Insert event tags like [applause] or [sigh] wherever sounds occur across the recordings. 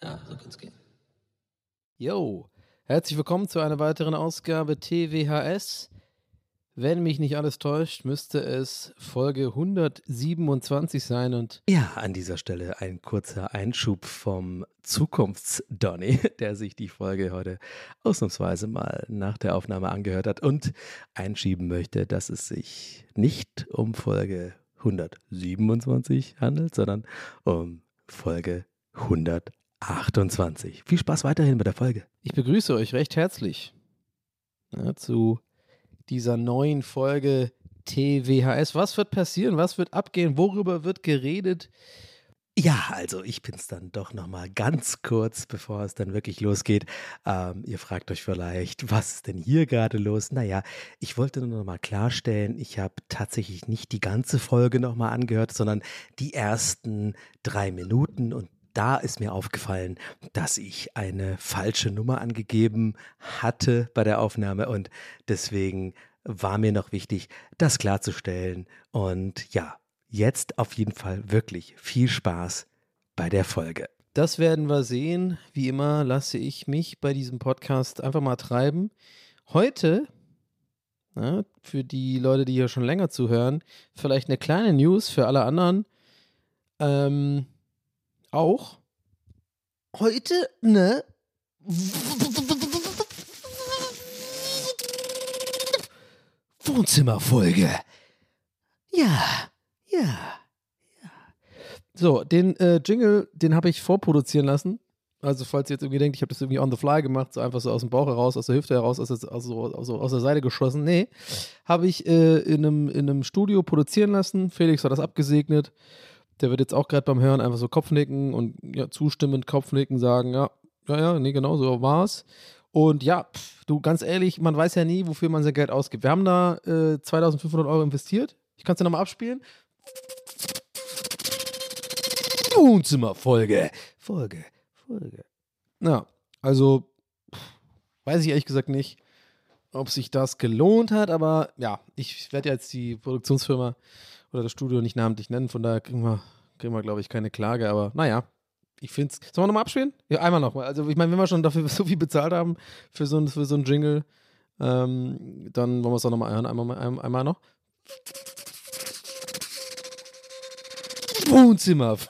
Ja, so kann's gehen. Yo, herzlich willkommen zu einer weiteren Ausgabe TWHS. Wenn mich nicht alles täuscht, müsste es Folge 127 sein und Ja, an dieser Stelle ein kurzer Einschub vom Zukunfts-Donny, [laughs] der sich die Folge heute ausnahmsweise mal nach der Aufnahme angehört hat und einschieben möchte, dass es sich nicht um Folge 127 handelt, sondern um Folge 128. Viel Spaß weiterhin mit der Folge. ich begrüße euch recht herzlich ja, zu dieser neuen Folge TWHS. Was wird passieren? Was wird abgehen? Worüber wird geredet? Ja, also ich bin's dann doch nochmal ganz kurz, bevor es dann wirklich losgeht. Ähm, ihr fragt euch vielleicht, was ist denn hier gerade los? Naja, ich wollte nur nochmal klarstellen, ich habe tatsächlich nicht die ganze Folge nochmal angehört, sondern die ersten drei Minuten und da ist mir aufgefallen, dass ich eine falsche Nummer angegeben hatte bei der Aufnahme und deswegen war mir noch wichtig, das klarzustellen. Und ja, jetzt auf jeden Fall wirklich viel Spaß bei der Folge. Das werden wir sehen. Wie immer lasse ich mich bei diesem Podcast einfach mal treiben. Heute, ja, für die Leute, die hier schon länger zuhören, vielleicht eine kleine News für alle anderen. Ähm, auch. Heute, ne? Wohnzimmerfolge. Ja, ja, ja. So, den äh, Jingle, den habe ich vorproduzieren lassen. Also, falls ihr jetzt irgendwie denkt, ich habe das irgendwie on the fly gemacht, so einfach so aus dem Bauch heraus, aus der Hüfte heraus, aus der, also, also aus der Seite geschossen. Nee, habe ich äh, in, einem, in einem Studio produzieren lassen. Felix hat das abgesegnet. Der wird jetzt auch gerade beim Hören einfach so Kopfnicken und ja, zustimmend Kopfnicken sagen, ja, ja, ja, nee, genau so war's. Und ja, pff, du, ganz ehrlich, man weiß ja nie, wofür man sein Geld ausgibt. Wir haben da äh, 2500 Euro investiert. Ich kann es dir nochmal abspielen. Wohnzimmerfolge. Folge, Folge. Ja, also pff, weiß ich ehrlich gesagt nicht, ob sich das gelohnt hat, aber ja, ich werde jetzt die Produktionsfirma oder das Studio nicht namentlich nennen, von daher kriegen wir, kriegen wir glaube ich, keine Klage, aber naja, ich finde es. Sollen wir nochmal abspielen? Ja, einmal nochmal. Also, ich meine, wenn wir schon dafür [laughs] so viel bezahlt haben für so, für so einen Jingle, ähm, dann wollen wir es auch nochmal hören. Einmal, einmal, einmal noch. Wohnzimmer. [laughs]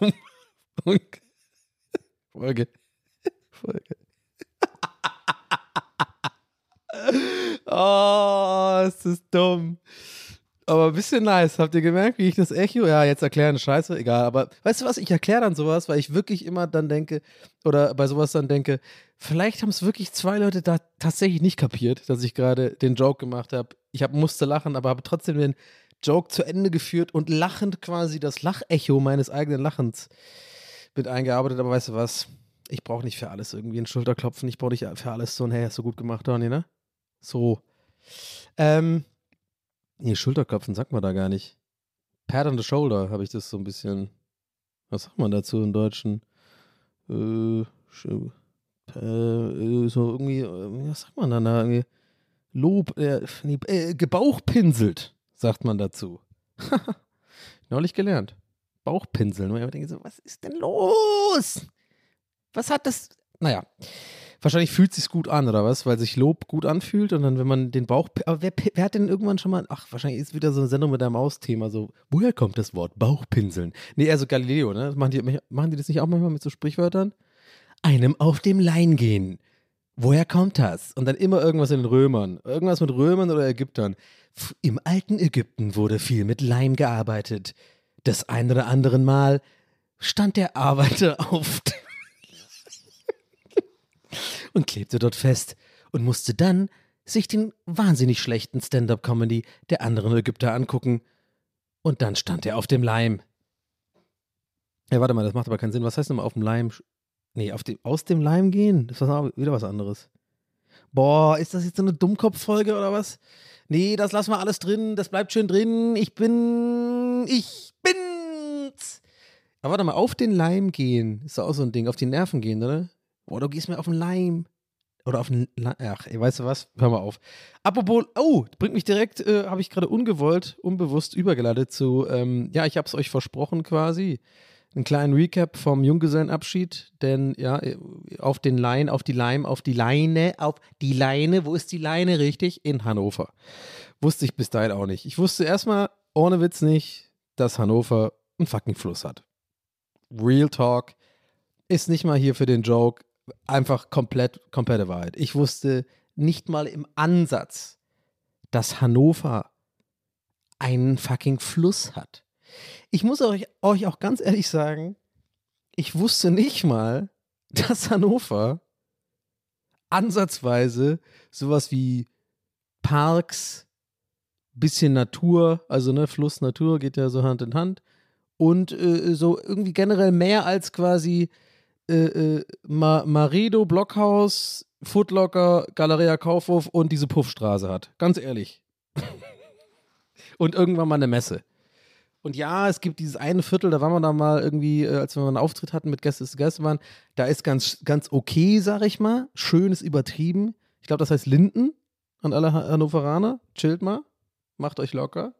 Folge. Folge. [laughs] oh, ist das dumm. Aber ein bisschen nice. Habt ihr gemerkt, wie ich das Echo? Ja, jetzt erklären, scheiße, egal. Aber weißt du was, ich erkläre dann sowas, weil ich wirklich immer dann denke, oder bei sowas dann denke, vielleicht haben es wirklich zwei Leute da tatsächlich nicht kapiert, dass ich gerade den Joke gemacht habe. Ich hab, musste lachen, aber habe trotzdem den Joke zu Ende geführt und lachend quasi das Lachecho meines eigenen Lachens mit eingearbeitet. Aber weißt du was? Ich brauche nicht für alles irgendwie einen Schulterklopfen. Ich brauche nicht für alles so ein, hey, hast du gut gemacht, Donny, ne? So. Ähm, Nee, Schulterklopfen sagt man da gar nicht. Pat on the shoulder habe ich das so ein bisschen. Was sagt man dazu im Deutschen? Äh, sch- äh, so irgendwie, äh, was sagt man dann da? Irgendwie Lob, äh, nee, äh, gebauchpinselt, sagt man dazu. [laughs] Neulich gelernt. Bauchpinseln. Und ich denke so, was ist denn los? Was hat das? naja. Wahrscheinlich fühlt sich's gut an, oder was? Weil sich Lob gut anfühlt und dann, wenn man den Bauch. Aber wer, wer hat denn irgendwann schon mal. Ach, wahrscheinlich ist wieder so eine Sendung mit einem Maus-Thema. So, woher kommt das Wort Bauchpinseln? Nee, also Galileo, ne? Machen die, machen die das nicht auch manchmal mit so Sprichwörtern? Einem auf dem Lein gehen. Woher kommt das? Und dann immer irgendwas in den Römern. Irgendwas mit Römern oder Ägyptern. Im alten Ägypten wurde viel mit Leim gearbeitet. Das ein oder anderen Mal stand der Arbeiter [laughs] auf dem und klebte dort fest und musste dann sich den wahnsinnig schlechten Stand-up-Comedy der anderen Ägypter angucken. Und dann stand er auf dem Leim. Ja, warte mal, das macht aber keinen Sinn. Was heißt nochmal auf dem Leim? Nee, auf dem, aus dem Leim gehen? Das ist wieder was anderes. Boah, ist das jetzt so eine Dummkopf-Folge oder was? Nee, das lassen wir alles drin. Das bleibt schön drin. Ich bin. Ich bin's. Aber warte mal, auf den Leim gehen. Ist doch auch so ein Ding. Auf die Nerven gehen, oder? Boah, du gehst mir auf den Leim. Oder auf den. Le Ach, ey, weißt du was? Hör mal auf. Apropos, oh, bringt mich direkt, äh, habe ich gerade ungewollt, unbewusst übergeleitet zu, ähm, ja, ich habe es euch versprochen quasi. Einen kleinen Recap vom Junggesellenabschied, denn ja, äh, auf den Lein, auf die Leim, auf die Leine, auf die Leine, wo ist die Leine richtig? In Hannover. Wusste ich bis dahin auch nicht. Ich wusste erstmal, ohne Witz nicht, dass Hannover einen fucking Fluss hat. Real Talk ist nicht mal hier für den Joke, einfach komplett, komplette Wahrheit. Ich wusste nicht mal im Ansatz, dass Hannover einen fucking Fluss hat. Ich muss euch, euch auch ganz ehrlich sagen, ich wusste nicht mal, dass Hannover ansatzweise sowas wie Parks, bisschen Natur, also ne, Fluss, Natur geht ja so Hand in Hand und äh, so irgendwie generell mehr als quasi äh, äh, Ma Maredo, Blockhaus, Footlocker, Galeria Kaufhof und diese Puffstraße hat. Ganz ehrlich. [laughs] und irgendwann mal eine Messe. Und ja, es gibt dieses eine Viertel, da waren wir da mal irgendwie, äh, als wir mal einen Auftritt hatten mit Gäste des Gäste waren, da ist ganz, ganz okay, sag ich mal. Schön ist übertrieben. Ich glaube, das heißt Linden an alle Han- Hannoveraner. Chillt mal. Macht euch locker.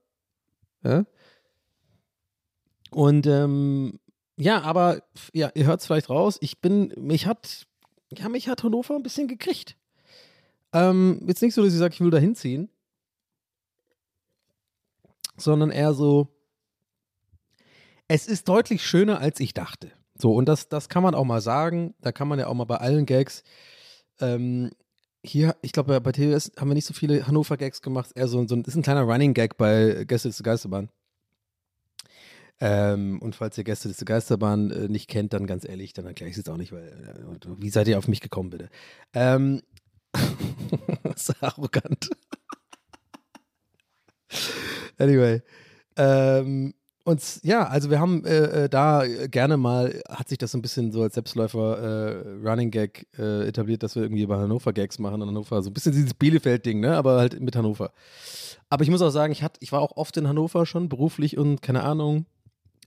Ja? Und ähm, ja, aber ja, ihr hört es vielleicht raus. Ich bin, mich hat, ja, mich hat Hannover ein bisschen gekriegt. Ähm, jetzt nicht so, dass ich sage, ich will da hinziehen, sondern eher so, es ist deutlich schöner, als ich dachte. So, und das, das kann man auch mal sagen. Da kann man ja auch mal bei allen Gags. Ähm, hier, ich glaube, bei TWS haben wir nicht so viele Hannover-Gags gemacht. Eher so, so ein, ist ein kleiner Running-Gag bei Gäste zur Geisterbahn. Ähm, und falls ihr Gäste zur Geisterbahn äh, nicht kennt, dann ganz ehrlich, dann erkläre ich es jetzt auch nicht, weil äh, wie seid ihr auf mich gekommen, bitte? Ähm, [laughs] das ist arrogant. [laughs] anyway. Ähm, und ja, also wir haben äh, äh, da gerne mal, hat sich das so ein bisschen so als Selbstläufer äh, Running Gag äh, etabliert, dass wir irgendwie bei Hannover Gags machen und Hannover, so ein bisschen dieses Bielefeld-Ding, ne? Aber halt mit Hannover. Aber ich muss auch sagen, ich, hat, ich war auch oft in Hannover schon beruflich und keine Ahnung,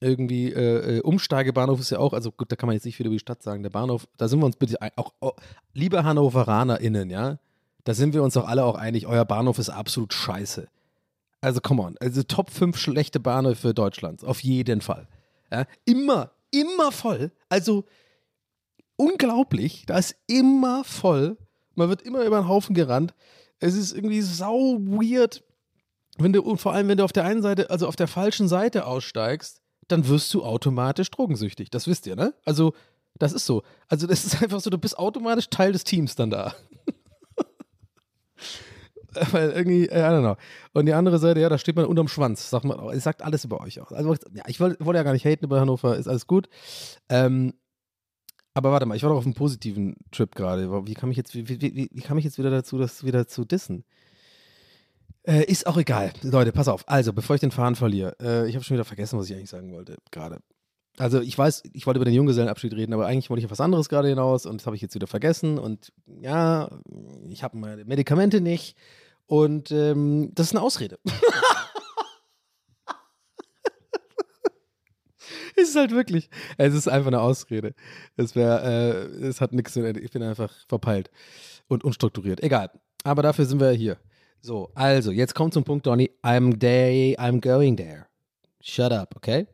irgendwie äh, äh, Umsteigebahnhof ist ja auch, also gut, da kann man jetzt nicht viel über die Stadt sagen. Der Bahnhof, da sind wir uns bitte auch, auch liebe HannoveranerInnen, ja, da sind wir uns doch alle auch einig, euer Bahnhof ist absolut scheiße. Also come on, also Top 5 schlechte Bahnhöfe Deutschlands, auf jeden Fall. Ja, immer, immer voll. Also unglaublich, da ist immer voll. Man wird immer über den Haufen gerannt. Es ist irgendwie sau weird, wenn du, und vor allem, wenn du auf der einen Seite, also auf der falschen Seite aussteigst, dann wirst du automatisch drogensüchtig. Das wisst ihr, ne? Also, das ist so. Also, das ist einfach so, du bist automatisch Teil des Teams dann da. [laughs] Weil irgendwie, I don't know. Und die andere Seite, ja, da steht man unterm Schwanz. Sagt man, auch. es sagt alles über euch aus. Also, ja, ich wollte wollte ja gar nicht haten über Hannover, ist alles gut. Ähm, aber warte mal, ich war doch auf einem positiven Trip gerade. Wie wie, wie, wie, wie kam ich jetzt wieder dazu, das wieder zu dissen? Äh, ist auch egal. Leute, pass auf. Also, bevor ich den Faden verliere, äh, ich habe schon wieder vergessen, was ich eigentlich sagen wollte gerade. Also, ich weiß, ich wollte über den Junggesellenabschied reden, aber eigentlich wollte ich auf was anderes gerade hinaus und das habe ich jetzt wieder vergessen. Und ja, ich habe meine Medikamente nicht und ähm, das ist eine Ausrede. [laughs] es ist halt wirklich, es ist einfach eine Ausrede. Es wäre, äh, es hat nichts, ich bin einfach verpeilt und unstrukturiert. Egal. Aber dafür sind wir hier. So, also, jetzt kommt zum Punkt, Donny. I'm day, I'm going there. Shut up, okay?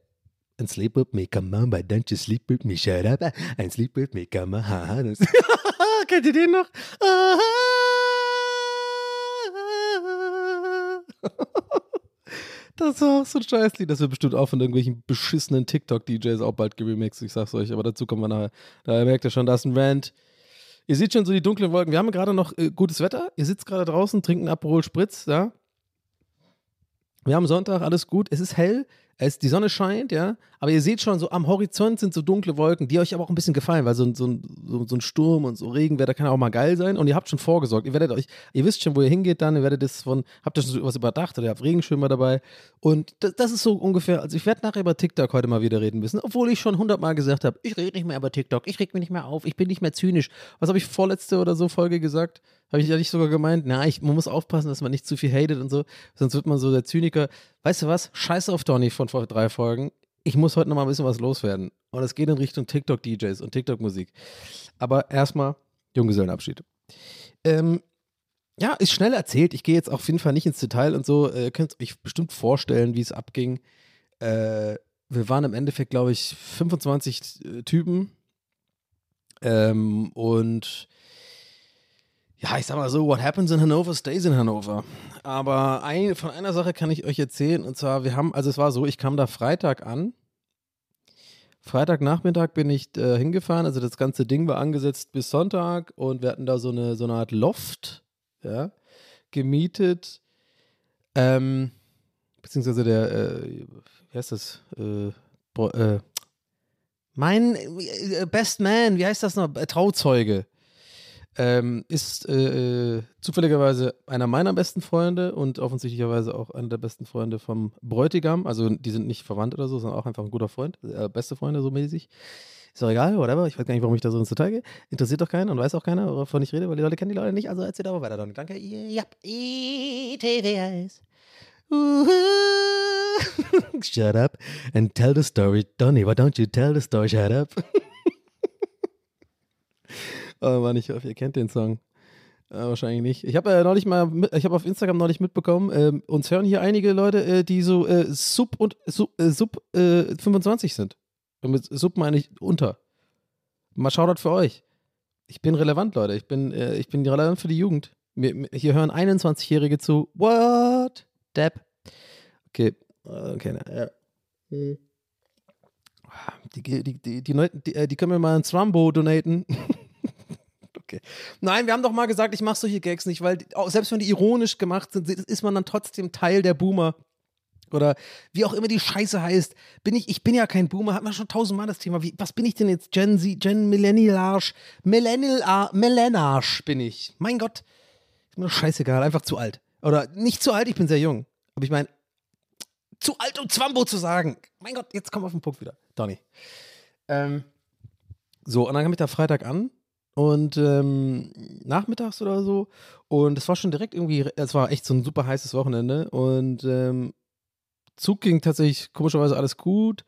And sleep with me, come on, but don't you sleep with me, shut up. And sleep with me, come on. [laughs] Kennt ihr den noch? [laughs] Das war auch so ein Scheißlied. Das wird bestimmt auch von irgendwelchen beschissenen TikTok-DJs auch bald geremixed. Ich sag's euch, aber dazu kommen wir nachher. Da merkt ihr schon, da ist ein Rant. Ihr seht schon so die dunklen Wolken. Wir haben gerade noch äh, gutes Wetter. Ihr sitzt gerade draußen, trinkt einen Aperol Spritz, ja. Wir haben Sonntag, alles gut. Es ist hell, es, die Sonne scheint, ja. Aber ihr seht schon, so am Horizont sind so dunkle Wolken, die euch aber auch ein bisschen gefallen, weil so, ein- so, so, ein Sturm und so Regenwetter kann auch mal geil sein. Und ihr habt schon vorgesorgt. Ihr werdet euch, ihr wisst schon, wo ihr hingeht dann, ihr werdet das von, habt ihr schon was überdacht oder ihr habt Regenschirmer dabei. Und das, das ist so ungefähr, also ich werde nachher über TikTok heute mal wieder reden müssen, obwohl ich schon hundertmal gesagt habe, ich rede nicht mehr über TikTok, ich reg mich nicht mehr auf, ich bin nicht mehr zynisch. Was habe ich vorletzte oder so Folge gesagt? Habe ich ja nicht sogar gemeint, na, ich, man muss aufpassen, dass man nicht zu viel hatet und so, sonst wird man so der Zyniker. Weißt du was? Scheiß auf Donny von vor drei Folgen. Ich muss heute noch mal ein bisschen was loswerden. Und es geht in Richtung TikTok-DJs und TikTok-Musik. Aber erstmal Junggesellenabschied. Ähm, ja, ist schnell erzählt. Ich gehe jetzt auf jeden Fall nicht ins Detail und so. Äh, Ihr könnt euch bestimmt vorstellen, wie es abging. Äh, wir waren im Endeffekt, glaube ich, 25 äh, Typen. Ähm, und ja, ich sag mal so, what happens in Hannover stays in Hannover. Aber ein, von einer Sache kann ich euch erzählen, und zwar, wir haben, also es war so, ich kam da Freitag an. Freitagnachmittag bin ich äh, hingefahren, also das ganze Ding war angesetzt bis Sonntag und wir hatten da so eine, so eine Art Loft, ja, gemietet. Ähm, beziehungsweise der, äh, wie heißt das? Äh, Bro- äh, mein äh, Best Man, wie heißt das noch? Äh, Trauzeuge ähm, ist äh, äh, zufälligerweise einer meiner besten Freunde und offensichtlicherweise auch einer der besten Freunde vom Bräutigam. Also die sind nicht verwandt oder so, sondern auch einfach ein guter Freund, äh, beste Freunde so mäßig. Ist doch egal, whatever. Ich weiß gar nicht, warum ich da so ins Detail gehe. Interessiert doch keinen und weiß auch keiner, wovon ich rede, weil die Leute kennen die Leute nicht. Also erzählt aber weiter, Donny. Danke. Ja. Uhu. [laughs] Shut up and tell the story. Donny, why don't you tell the story? Shut up. [laughs] Oh ich hoffe, ihr kennt den Song. Äh, wahrscheinlich nicht. Ich habe äh, neulich mal, mit, ich habe auf Instagram neulich mitbekommen, ähm, uns hören hier einige Leute, äh, die so äh, Sub und Sub, äh, Sub äh, 25 sind. Und mit Sub meine ich unter. Mal Shoutout für euch. Ich bin relevant, Leute. Ich bin, äh, ich bin relevant für die Jugend. Mir, mir, hier hören 21-Jährige zu. What? Depp. Okay. Äh, Okay, na, ja. Hm. Die, die, die, die, die, äh, die können mir mal ein Strumbo donaten. [laughs] okay. Nein, wir haben doch mal gesagt, ich mache solche Gags nicht, weil selbst wenn die ironisch gemacht sind, ist man dann trotzdem Teil der Boomer. Oder wie auch immer die Scheiße heißt. Bin ich, ich bin ja kein Boomer, hat man schon tausendmal das Thema. Wie, was bin ich denn jetzt? Gen Z, Gen Millennial Arsch, Millennial Ar- Millenarsch bin ich. Mein Gott. Ist mir doch scheißegal, einfach zu alt. Oder nicht zu alt, ich bin sehr jung. Aber ich meine, zu alt, um Zwambo zu sagen. Mein Gott, jetzt komm auf den Punkt wieder. Donny. Ähm, so, und dann kam ich da Freitag an und ähm, nachmittags oder so. Und es war schon direkt irgendwie, es war echt so ein super heißes Wochenende. Und ähm, Zug ging tatsächlich komischerweise alles gut.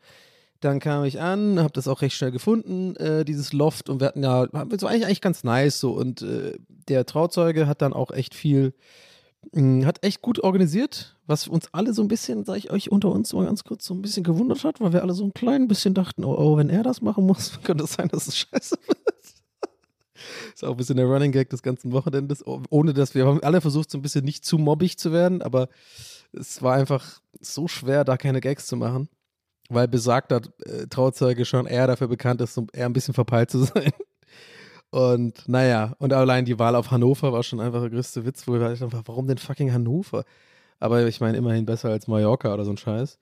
Dann kam ich an, habe das auch recht schnell gefunden, äh, dieses Loft. Und wir hatten ja, es war eigentlich, eigentlich ganz nice so. Und äh, der Trauzeuge hat dann auch echt viel, mh, hat echt gut organisiert, was uns alle so ein bisschen, sag ich euch unter uns mal ganz kurz, so ein bisschen gewundert hat, weil wir alle so ein klein bisschen dachten, oh, oh wenn er das machen muss, [laughs] könnte es sein, dass es scheiße wird. Ist auch ein bisschen der Running Gag des ganzen Wochenendes, oh- ohne dass wir haben alle versucht, so ein bisschen nicht zu mobbig zu werden, aber es war einfach so schwer, da keine Gags zu machen, weil besagter äh, Trauzeuge schon eher dafür bekannt ist, so eher ein bisschen verpeilt zu sein. Und naja, und allein die Wahl auf Hannover war schon einfach der größte Witz, wo ich einfach, warum denn fucking Hannover? Aber ich meine, immerhin besser als Mallorca oder so ein Scheiß.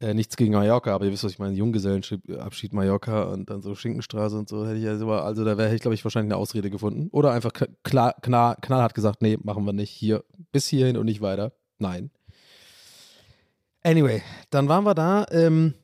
Äh, nichts gegen Mallorca, aber ihr wisst, was ich meine, Junggesellenabschied Mallorca und dann so Schinkenstraße und so hätte ich ja so, also da wäre ich, glaube ich, wahrscheinlich eine Ausrede gefunden. Oder einfach klar, klar, knallhart gesagt, nee, machen wir nicht, hier, bis hierhin und nicht weiter. Nein. Anyway, dann waren wir da, ähm,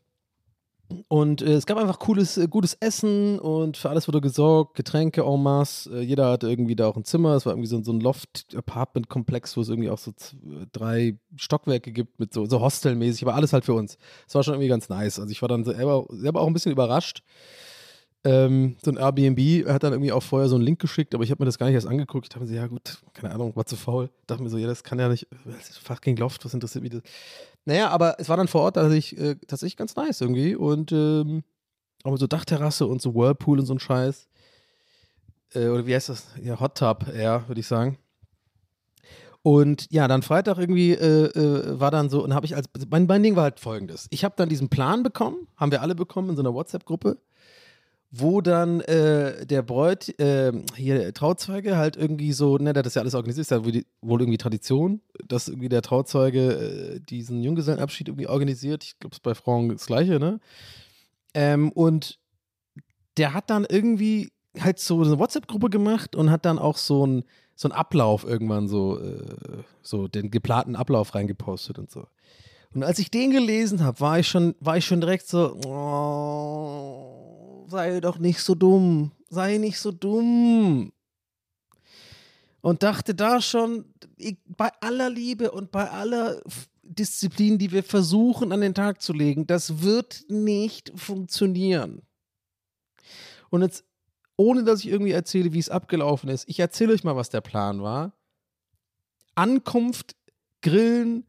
und äh, es gab einfach cooles, äh, gutes Essen und für alles wurde gesorgt, Getränke en masse. Äh, jeder hatte irgendwie da auch ein Zimmer. Es war irgendwie so, so ein Loft-Apartment-Komplex, wo es irgendwie auch so z- drei Stockwerke gibt mit so, so Hostelmäßig, aber alles halt für uns. Es war schon irgendwie ganz nice. Also ich war dann selber, selber auch ein bisschen überrascht. Ähm, so ein Airbnb hat dann irgendwie auch vorher so einen Link geschickt, aber ich habe mir das gar nicht erst angeguckt. Ich dachte mir so, ja gut, keine Ahnung, war zu faul. Dachte mir so, ja, das kann ja nicht, ist fucking Loft, was interessiert mich das? Naja, aber es war dann vor Ort tatsächlich, äh, tatsächlich ganz nice irgendwie. Und ähm, auch mit so Dachterrasse und so Whirlpool und so ein Scheiß. Äh, oder wie heißt das? Ja, Hot Tub, ja, würde ich sagen. Und ja, dann Freitag irgendwie äh, äh, war dann so, und habe ich als, mein, mein Ding war halt folgendes. Ich habe dann diesen Plan bekommen, haben wir alle bekommen in so einer WhatsApp-Gruppe, wo dann äh, der Bräut, äh, hier Trauzeuge halt irgendwie so, ne, der hat das ja alles organisiert, ist ja wohl irgendwie Tradition, dass irgendwie der Trauzeuge äh, diesen Junggesellenabschied irgendwie organisiert. Ich glaube, es ist bei Frauen das Gleiche, ne? Ähm, und der hat dann irgendwie halt so eine WhatsApp-Gruppe gemacht und hat dann auch so ein so einen Ablauf irgendwann so, äh, so den geplanten Ablauf reingepostet und so. Und als ich den gelesen habe, war ich schon, war ich schon direkt so, oh, sei doch nicht so dumm, sei nicht so dumm. Und dachte da schon, ich, bei aller Liebe und bei aller Disziplin, die wir versuchen an den Tag zu legen, das wird nicht funktionieren. Und jetzt ohne dass ich irgendwie erzähle, wie es abgelaufen ist. Ich erzähle euch mal, was der Plan war. Ankunft, Grillen,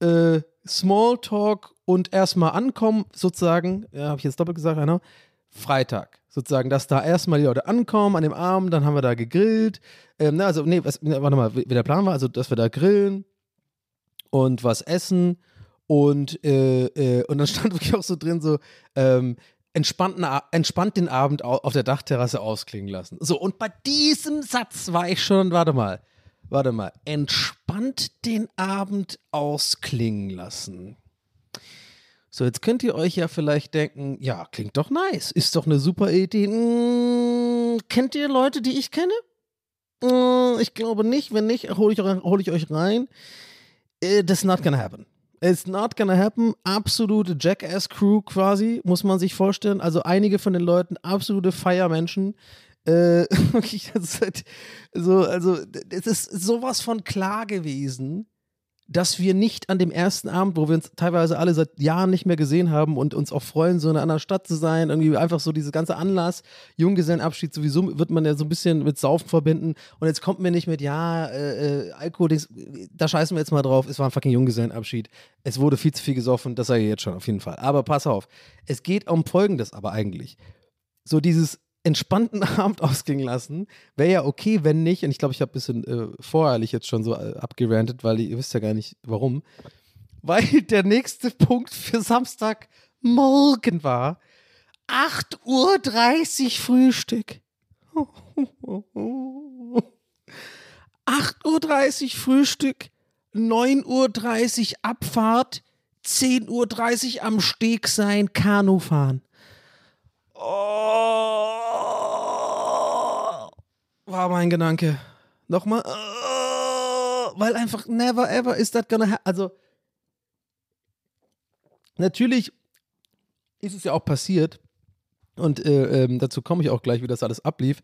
äh, Smalltalk und erstmal ankommen, sozusagen, ja, habe ich jetzt doppelt gesagt, einer, Freitag. Sozusagen, dass da erstmal die Leute ankommen an dem Abend, dann haben wir da gegrillt. Ähm, na, also, nee, was, warte mal, wie der Plan war, also, dass wir da grillen und was essen und, äh, äh, und dann [laughs] stand wirklich auch so drin, so, ähm, entspannt den Abend au- auf der Dachterrasse ausklingen lassen. So, und bei diesem Satz war ich schon, warte mal, warte mal, entspannt den Abend ausklingen lassen. So, jetzt könnt ihr euch ja vielleicht denken, ja, klingt doch nice, ist doch eine super Idee. Mm, kennt ihr Leute, die ich kenne? Mm, ich glaube nicht, wenn nicht, hole ich, hol ich euch rein. Äh, That's not gonna happen. It's not gonna happen. Absolute Jackass-Crew quasi, muss man sich vorstellen. Also einige von den Leuten absolute Feiermenschen. Äh, [laughs] halt so, also, es ist sowas von klar gewesen, dass wir nicht an dem ersten Abend, wo wir uns teilweise alle seit Jahren nicht mehr gesehen haben und uns auch freuen, so in einer anderen Stadt zu sein, irgendwie einfach so diese ganze Anlass, Junggesellenabschied, sowieso wird man ja so ein bisschen mit Saufen verbinden und jetzt kommt mir nicht mit, ja, äh, äh, Alkohol, da scheißen wir jetzt mal drauf, es war ein fucking Junggesellenabschied, es wurde viel zu viel gesoffen, das sage ich jetzt schon auf jeden Fall, aber pass auf, es geht um Folgendes aber eigentlich, so dieses entspannten [laughs] Abend ausklingen lassen, wäre ja okay, wenn nicht, und ich glaube, ich habe ein bisschen äh, voreilig jetzt schon so äh, abgerantet, weil ihr wisst ja gar nicht, warum. Weil [laughs] der nächste Punkt für Samstagmorgen war 8.30 Uhr Frühstück. [laughs] 8.30 Uhr Frühstück, 9.30 Uhr Abfahrt, 10.30 Uhr am Steg sein, Kanu fahren. Oh, war mein Gedanke. Nochmal. Oh, weil einfach never ever is that gonna happen. Also, natürlich ist es ja auch passiert. Und äh, ähm, dazu komme ich auch gleich, wie das alles ablief.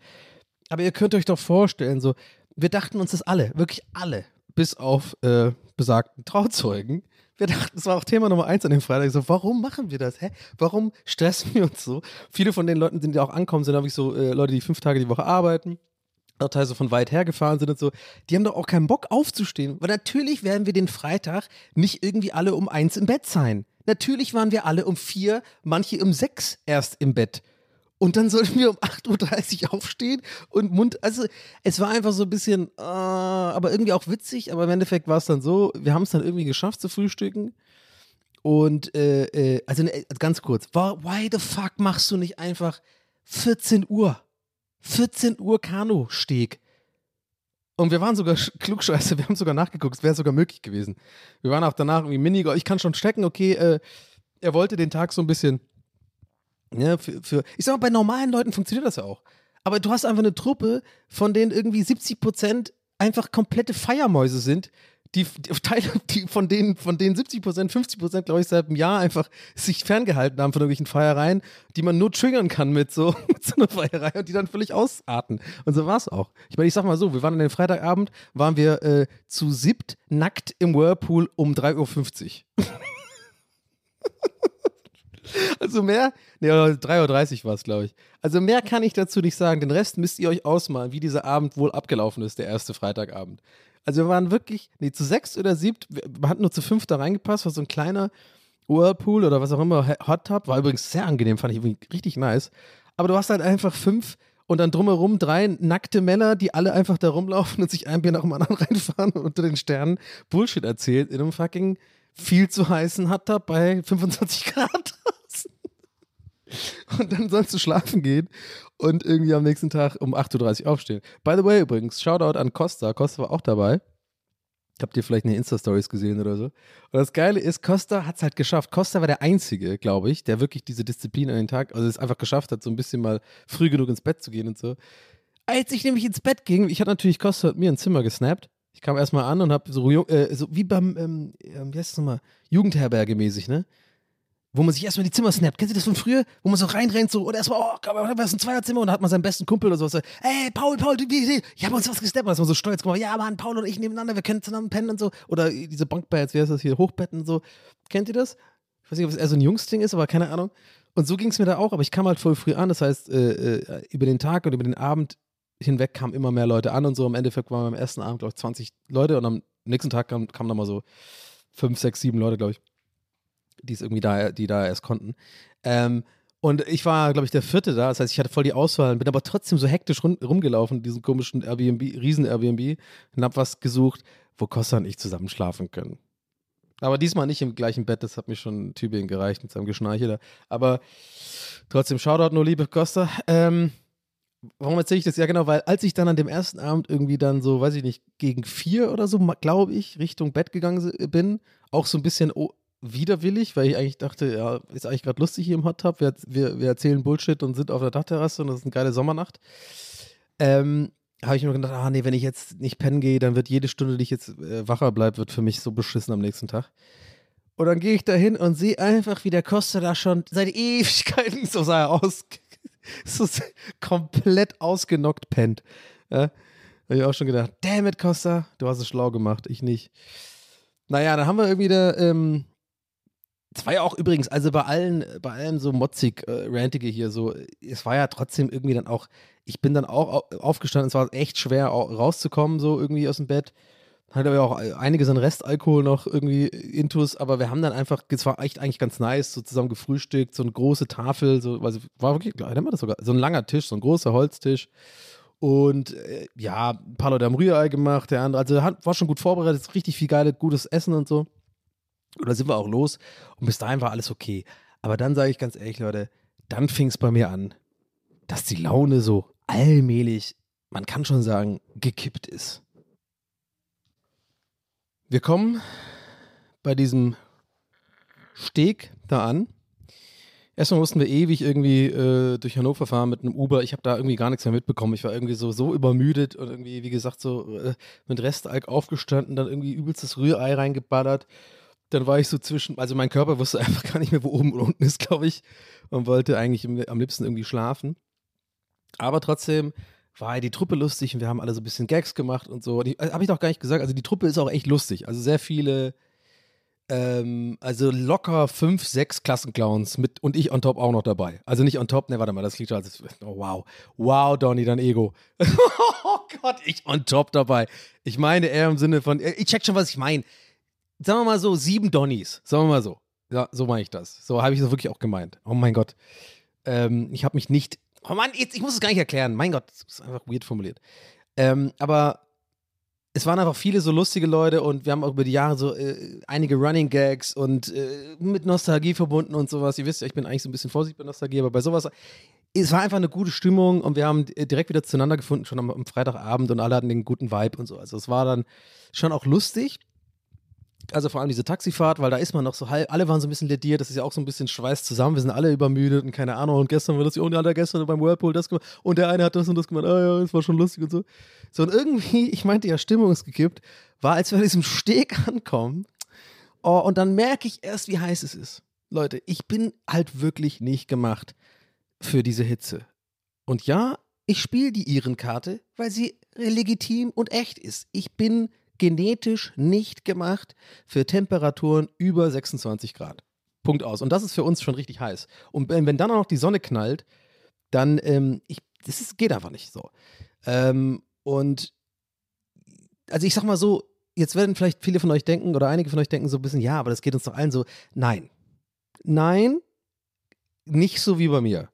Aber ihr könnt euch doch vorstellen, so, wir dachten uns das alle, wirklich alle, bis auf äh, besagten Trauzeugen. Wir dachten, das war auch Thema Nummer eins an dem Freitag. So, warum machen wir das? Hä? Warum stressen wir uns so? Viele von den Leuten, die auch ankommen, sind wirklich so äh, Leute, die fünf Tage die Woche arbeiten. Auch teilweise von weit her gefahren sind und so. Die haben doch auch keinen Bock aufzustehen. Weil natürlich werden wir den Freitag nicht irgendwie alle um eins im Bett sein. Natürlich waren wir alle um vier, manche um sechs erst im Bett. Und dann sollten wir um 8.30 Uhr aufstehen und Mund. Also, es war einfach so ein bisschen, äh, aber irgendwie auch witzig. Aber im Endeffekt war es dann so, wir haben es dann irgendwie geschafft zu frühstücken. Und, äh, äh, also ne, ganz kurz, why the fuck machst du nicht einfach 14 Uhr? 14 Uhr Kanu-Steg. Und wir waren sogar sch- klugscheiße, wir haben sogar nachgeguckt, es wäre sogar möglich gewesen. Wir waren auch danach irgendwie Minigolf. Ich kann schon stecken, okay, äh, er wollte den Tag so ein bisschen ja, für, für, ich sag mal, bei normalen Leuten funktioniert das ja auch. Aber du hast einfach eine Truppe, von denen irgendwie 70 Prozent einfach komplette Feiermäuse sind, die, die, [laughs] Teile, die von denen, von denen 70 Prozent, 50 Prozent, glaube ich, seit einem Jahr einfach sich ferngehalten haben von irgendwelchen Feiereien, die man nur triggern kann mit so, [laughs] mit so einer Feierei und die dann völlig ausarten. Und so war es auch. Ich meine, ich sag mal so, wir waren an dem Freitagabend, waren wir äh, zu siebt nackt im Whirlpool um 3.50 Uhr. [laughs] Also mehr, ne, 3.30 Uhr war es, glaube ich. Also mehr kann ich dazu nicht sagen. Den Rest müsst ihr euch ausmalen, wie dieser Abend wohl abgelaufen ist, der erste Freitagabend. Also wir waren wirklich, nee, zu sechs oder siebt, wir hatten nur zu fünf da reingepasst, war so ein kleiner Whirlpool oder was auch immer, Hot Tub, war übrigens sehr angenehm, fand ich richtig nice. Aber du hast halt einfach fünf und dann drumherum drei nackte Männer, die alle einfach da rumlaufen und sich ein Bier nach dem anderen [laughs] reinfahren und unter den Sternen Bullshit erzählt in einem fucking viel zu heißen Hot Tub bei 25 Grad. [laughs] Und dann sollst du schlafen gehen und irgendwie am nächsten Tag um 8.30 Uhr aufstehen. By the way, übrigens, Shoutout an Costa. Costa war auch dabei. Habt ihr vielleicht eine Insta-Stories gesehen oder so? Und das Geile ist, Costa hat es halt geschafft. Costa war der Einzige, glaube ich, der wirklich diese Disziplin an den Tag, also es einfach geschafft hat, so ein bisschen mal früh genug ins Bett zu gehen und so. Als ich nämlich ins Bett ging, ich hatte natürlich Costa mir ein Zimmer gesnappt. Ich kam erstmal an und habe so, äh, so wie beim, ähm, wie heißt es nochmal, Jugendherberge mäßig, ne? Wo man sich erstmal die Zimmer snappt. Kennt ihr das von früher? Wo man so reinrennt so oder erstmal, oh, was ist ein Zweierzimmer und dann hat man seinen besten Kumpel oder so. Hey, Paul, Paul, wie, wie, ich habe uns was gesnappt. Und ist man so stolz gemacht. Ja, Mann, Paul und ich nebeneinander, wir können zusammen pennen und so. Oder diese Bankbeds, wie heißt das hier, Hochbetten und so. Kennt ihr das? Ich weiß nicht, ob es eher so ein Jungsding ist, aber keine Ahnung. Und so ging es mir da auch, aber ich kam halt voll früh an. Das heißt, äh, äh, über den Tag und über den Abend hinweg kamen immer mehr Leute an und so. Im Endeffekt waren wir am ersten Abend, glaube ich, 20 Leute und am nächsten Tag kamen kam dann mal so fünf, sechs, sieben Leute, glaube ich die es irgendwie da, die da erst konnten. Ähm, und ich war, glaube ich, der vierte da. Das heißt, ich hatte voll die Auswahl, bin aber trotzdem so hektisch rum, rumgelaufen, diesen komischen Airbnb, Riesen-Airbnb, und hab was gesucht, wo Costa und ich zusammen schlafen können. Aber diesmal nicht im gleichen Bett, das hat mir schon Tübingen gereicht mit seinem Geschnarche da. Aber trotzdem, Shoutout nur, liebe Costa. Ähm, warum erzähle ich das? Ja, genau, weil als ich dann an dem ersten Abend irgendwie dann so, weiß ich nicht, gegen vier oder so, glaube ich, Richtung Bett gegangen bin, auch so ein bisschen widerwillig, weil ich eigentlich dachte, ja, ist eigentlich gerade lustig hier im Hot Tub. Wir, wir, wir, erzählen Bullshit und sind auf der Dachterrasse und das ist eine geile Sommernacht. Ähm, habe ich mir gedacht, ah nee, wenn ich jetzt nicht pennen gehe, dann wird jede Stunde, die ich jetzt äh, wacher bleibe, wird für mich so beschissen am nächsten Tag. Und dann gehe ich da hin und sehe einfach, wie der Costa da schon seit Ewigkeiten, [laughs] so sah er aus, [laughs] so komplett ausgenockt pennt. Ja? Habe ich auch schon gedacht, damn it, Costa, du hast es schlau gemacht, ich nicht. Naja, dann haben wir irgendwie da ähm, es war ja auch übrigens, also bei allen, bei allem so motzig, äh, rantige hier, so, es war ja trotzdem irgendwie dann auch, ich bin dann auch aufgestanden, es war echt schwer rauszukommen, so irgendwie aus dem Bett. Hatte aber auch einiges an Restalkohol noch irgendwie intus, aber wir haben dann einfach, es war echt eigentlich ganz nice, so zusammen gefrühstückt, so eine große Tafel, so, also war wirklich, nennt man das sogar, so ein langer Tisch, so ein großer Holztisch. Und äh, ja, ein paar Leute haben Rührei gemacht, der andere, also war schon gut vorbereitet, richtig viel geiles, gutes Essen und so. Und da sind wir auch los und bis dahin war alles okay. Aber dann sage ich ganz ehrlich, Leute, dann fing es bei mir an, dass die Laune so allmählich, man kann schon sagen, gekippt ist. Wir kommen bei diesem Steg da an. Erstmal mussten wir ewig irgendwie äh, durch Hannover fahren mit einem Uber. Ich habe da irgendwie gar nichts mehr mitbekommen. Ich war irgendwie so, so übermüdet und irgendwie, wie gesagt, so äh, mit Restalk aufgestanden, dann irgendwie übelstes Rührei reingeballert dann war ich so zwischen, also mein Körper wusste [laughs] einfach gar nicht mehr, wo oben und unten ist, glaube ich, und wollte eigentlich am liebsten irgendwie schlafen. Aber trotzdem war die Truppe lustig und wir haben alle so ein bisschen Gags gemacht und so. Äh, Habe ich doch gar nicht gesagt. Also die Truppe ist auch echt lustig. Also sehr viele, ähm, also locker fünf, sechs Klassenclowns mit und ich on top auch noch dabei. Also nicht on top, ne, warte mal, das klingt schon als, oh wow. Wow, Donny, dein Ego. [laughs] oh Gott, ich on top dabei. Ich meine eher im Sinne von, äh, ich check schon, was ich meine sagen wir mal so, sieben Donnies. Sagen wir mal so. Ja, so meine ich das. So habe ich das wirklich auch gemeint. Oh mein Gott. Ähm, ich habe mich nicht. Oh Mann, jetzt, ich muss es gar nicht erklären. Mein Gott, das ist einfach weird formuliert. Ähm, aber es waren einfach viele so lustige Leute und wir haben auch über die Jahre so äh, einige Running Gags und äh, mit Nostalgie verbunden und sowas. Ihr wisst ja, ich bin eigentlich so ein bisschen vorsichtig bei Nostalgie, aber bei sowas. Es war einfach eine gute Stimmung und wir haben direkt wieder zueinander gefunden, schon am, am Freitagabend und alle hatten den guten Vibe und so. Also es war dann schon auch lustig. Also vor allem diese Taxifahrt, weil da ist man noch so halb, alle waren so ein bisschen lediert, das ist ja auch so ein bisschen Schweiß zusammen, wir sind alle übermüdet und keine Ahnung. Und gestern war das, und ja, der gestern beim Whirlpool das gemacht und der eine hat das und das gemacht, ah ja, das war schon lustig und so. So und irgendwie, ich meinte ja, Stimmung ist gekippt, war, als wir an diesem Steg ankommen. Oh, und dann merke ich erst, wie heiß es ist. Leute, ich bin halt wirklich nicht gemacht für diese Hitze. Und ja, ich spiele die Irenkarte, weil sie legitim und echt ist. Ich bin genetisch nicht gemacht für Temperaturen über 26 Grad. Punkt aus. Und das ist für uns schon richtig heiß. Und wenn, dann auch noch die Sonne knallt, dann, ähm, ich, das ist, geht einfach nicht so. Ähm, und also ich sag mal so, jetzt werden vielleicht viele von euch denken oder einige von euch denken so ein bisschen, ja, aber das geht uns doch allen so. Nein. Nein, nicht so wie bei mir.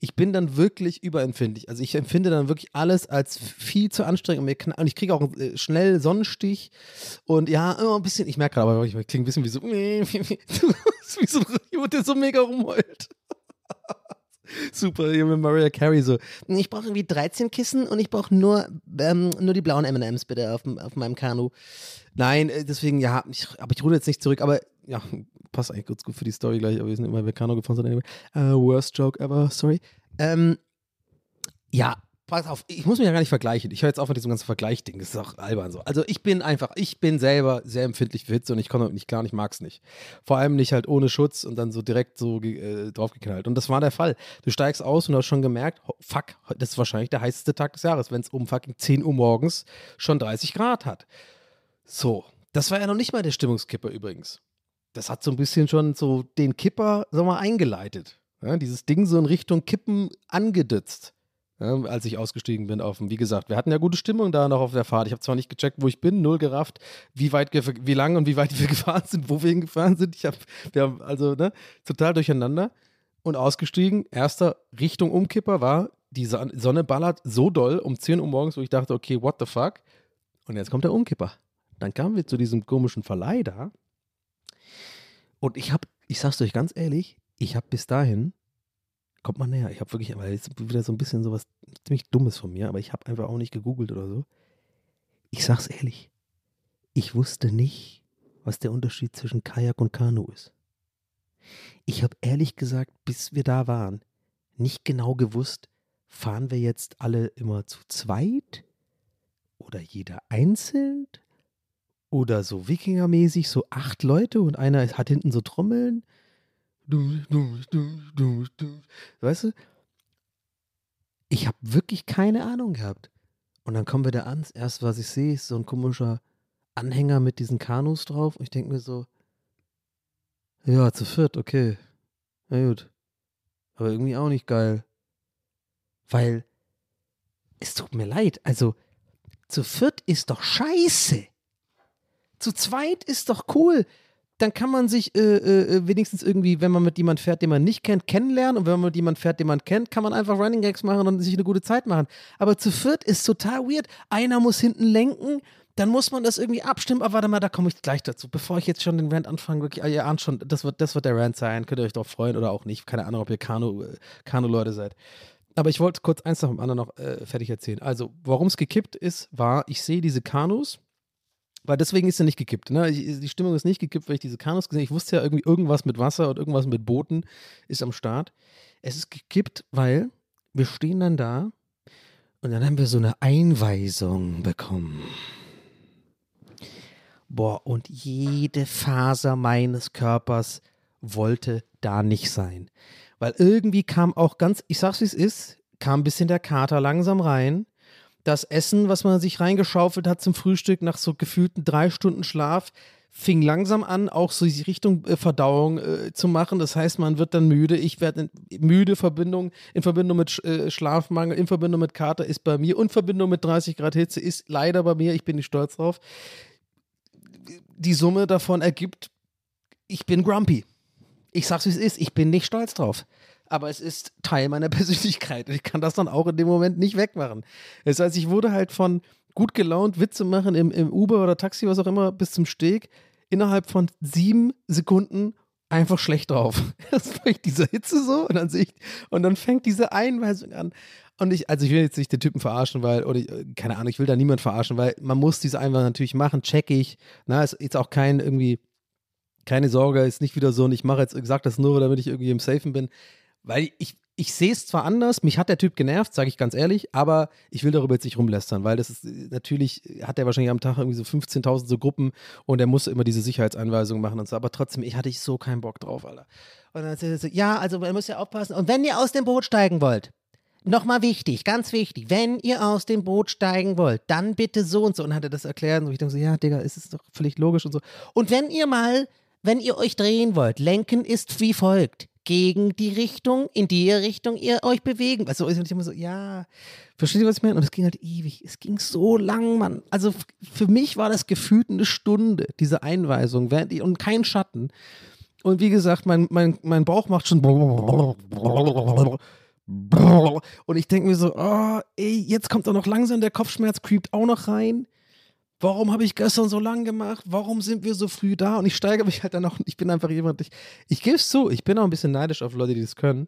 Ich bin dann wirklich überempfindlich. Also ich empfinde dann wirklich alles als viel zu anstrengend und, ich kriege auch äh, schnell Sonnenstich und ja, immer ein bisschen, ich merke gerade, aber ich klinge ein bisschen wie so, [laughs] wie so ein Idiot, der so mega rumheult. [laughs] Super, hier mit Mariah Carey so. Ich brauche irgendwie 13 Kissen und ich brauche nur, ähm, nur die blauen M&M's bitte auf, auf meinem Kanu. Nein, äh, deswegen, ja, ich, aber ich ruhe jetzt nicht zurück, aber ja, [laughs] passt eigentlich ganz gut für die Story gleich, aber wir sind immer Kanu gefahren sind. Anyway. Uh, worst joke ever, sorry. Ähm, ja, pass auf, ich muss mich ja gar nicht vergleichen. Ich höre jetzt auf mit diesem ganzen Vergleich-Ding. Das ist auch albern so. Also ich bin einfach, ich bin selber sehr empfindlich für Hitze und ich komme damit nicht klar und ich mag es nicht. Vor allem nicht halt ohne Schutz und dann so direkt so äh, draufgeknallt. Und das war der Fall. Du steigst aus und hast schon gemerkt, fuck, das ist wahrscheinlich der heißeste Tag des Jahres, wenn es um fucking 10 Uhr morgens schon 30 Grad hat. So, das war ja noch nicht mal der Stimmungskipper übrigens. Das hat so ein bisschen schon so den Kipper, sag mal, eingeleitet. Ja, dieses Ding so in Richtung Kippen angedützt. Ja, als ich ausgestiegen bin auf dem, wie gesagt, wir hatten ja gute Stimmung da noch auf der Fahrt. Ich habe zwar nicht gecheckt, wo ich bin, null gerafft, wie weit, wie lang und wie weit wir [laughs] gefahren sind, wo wir hingefahren sind. Ich habe, wir haben also, ne, total durcheinander und ausgestiegen. Erster Richtung Umkipper war, die Son- Sonne ballert so doll um 10 Uhr morgens, wo ich dachte, okay, what the fuck? Und jetzt kommt der Umkipper. Dann kamen wir zu diesem komischen Verleih da. Und ich habe, ich sag's euch ganz ehrlich, ich habe bis dahin, kommt mal näher, ich habe wirklich, weil jetzt wieder so ein bisschen sowas ziemlich Dummes von mir, aber ich habe einfach auch nicht gegoogelt oder so. Ich sag's ehrlich, ich wusste nicht, was der Unterschied zwischen Kajak und Kanu ist. Ich habe ehrlich gesagt, bis wir da waren, nicht genau gewusst, fahren wir jetzt alle immer zu zweit oder jeder einzeln oder so Wikingermäßig, so acht Leute und einer hat hinten so Trommeln. Weißt du? Ich habe wirklich keine Ahnung gehabt. Und dann kommen wir da an. Das erste, was ich sehe, ist so ein komischer Anhänger mit diesen Kanus drauf. Und ich denke mir so, ja, zu viert, okay. Na gut. Aber irgendwie auch nicht geil. Weil, es tut mir leid, also, zu viert ist doch scheiße. Zu zweit ist doch cool. Dann kann man sich äh, äh, wenigstens irgendwie, wenn man mit jemand fährt, den man nicht kennt, kennenlernen. Und wenn man mit jemand fährt, den man kennt, kann man einfach Running Gags machen und sich eine gute Zeit machen. Aber zu viert ist total weird. Einer muss hinten lenken, dann muss man das irgendwie abstimmen. Aber warte mal, da komme ich gleich dazu. Bevor ich jetzt schon den Rant anfange, wirklich, ah, ihr ahnt schon, das wird, das wird der Rant sein. Könnt ihr euch darauf freuen oder auch nicht. Keine Ahnung, ob ihr Kanu, äh, Kanu-Leute seid. Aber ich wollte kurz eins nach dem anderen noch äh, fertig erzählen. Also, warum es gekippt ist, war, ich sehe diese Kanus, weil deswegen ist er nicht gekippt. Ne? Ich, die Stimmung ist nicht gekippt, weil ich diese Kanus gesehen habe. Ich wusste ja irgendwie, irgendwas mit Wasser und irgendwas mit Booten ist am Start. Es ist gekippt, weil wir stehen dann da und dann haben wir so eine Einweisung bekommen. Boah, und jede Faser meines Körpers wollte da nicht sein. Weil irgendwie kam auch ganz, ich sag's wie es ist, kam ein bisschen der Kater langsam rein. Das Essen, was man sich reingeschaufelt hat zum Frühstück nach so gefühlten drei Stunden Schlaf, fing langsam an, auch so die Richtung äh, Verdauung äh, zu machen. Das heißt, man wird dann müde. Ich werde müde. Verbindung in Verbindung mit äh, Schlafmangel, in Verbindung mit Kater ist bei mir. Und Verbindung mit 30 Grad Hitze ist leider bei mir. Ich bin nicht stolz drauf. Die Summe davon ergibt, ich bin grumpy. Ich sag's wie es ist. Ich bin nicht stolz drauf aber es ist Teil meiner [laughs] Persönlichkeit und ich kann das dann auch in dem Moment nicht wegmachen. Das heißt, ich wurde halt von gut gelaunt Witze machen im, im Uber oder Taxi, was auch immer, bis zum Steg, innerhalb von sieben Sekunden einfach schlecht drauf. [laughs] Das war ich dieser Hitze so und dann sehe ich, und dann fängt diese Einweisung an. Und ich, also ich will jetzt nicht den Typen verarschen, weil, oder ich, keine Ahnung, ich will da niemand verarschen, weil man muss diese Einweisung natürlich machen, check ich. Na, ist jetzt auch kein irgendwie, keine Sorge, ist nicht wieder so und ich mache jetzt, ich sag das nur, damit ich irgendwie im Safen bin. Weil ich, ich sehe es zwar anders, mich hat der Typ genervt, sage ich ganz ehrlich, aber ich will darüber jetzt nicht rumlästern, weil das ist natürlich, hat er wahrscheinlich am Tag irgendwie so 15.000 so Gruppen und er muss immer diese Sicherheitseinweisungen machen und so, aber trotzdem, ich hatte ich so keinen Bock drauf, Alter. Und dann sagt er so, ja, also man muss ja aufpassen und wenn ihr aus dem Boot steigen wollt, Nochmal wichtig, ganz wichtig, wenn ihr aus dem Boot steigen wollt, dann bitte so und so. Und hat er das erklärt und ich dachte so, ja, Digga, ist es doch völlig logisch und so. Und wenn ihr mal, wenn ihr euch drehen wollt, lenken ist wie folgt. Gegen die Richtung, in die Richtung ihr euch bewegen. Also ich immer so, ja, versteht ihr, was ich meine? Und es ging halt ewig. Es ging so lang, Mann. Also für mich war das gefühlt eine Stunde, diese Einweisung, ich, und kein Schatten. Und wie gesagt, mein, mein, mein Bauch macht schon. Und ich denke mir so, oh, ey, jetzt kommt doch noch langsam der Kopfschmerz, creept auch noch rein. Warum habe ich gestern so lang gemacht? Warum sind wir so früh da? Und ich steigere mich halt dann noch. Ich bin einfach jemand, ich, ich gebe es zu, ich bin auch ein bisschen neidisch auf Leute, die das können.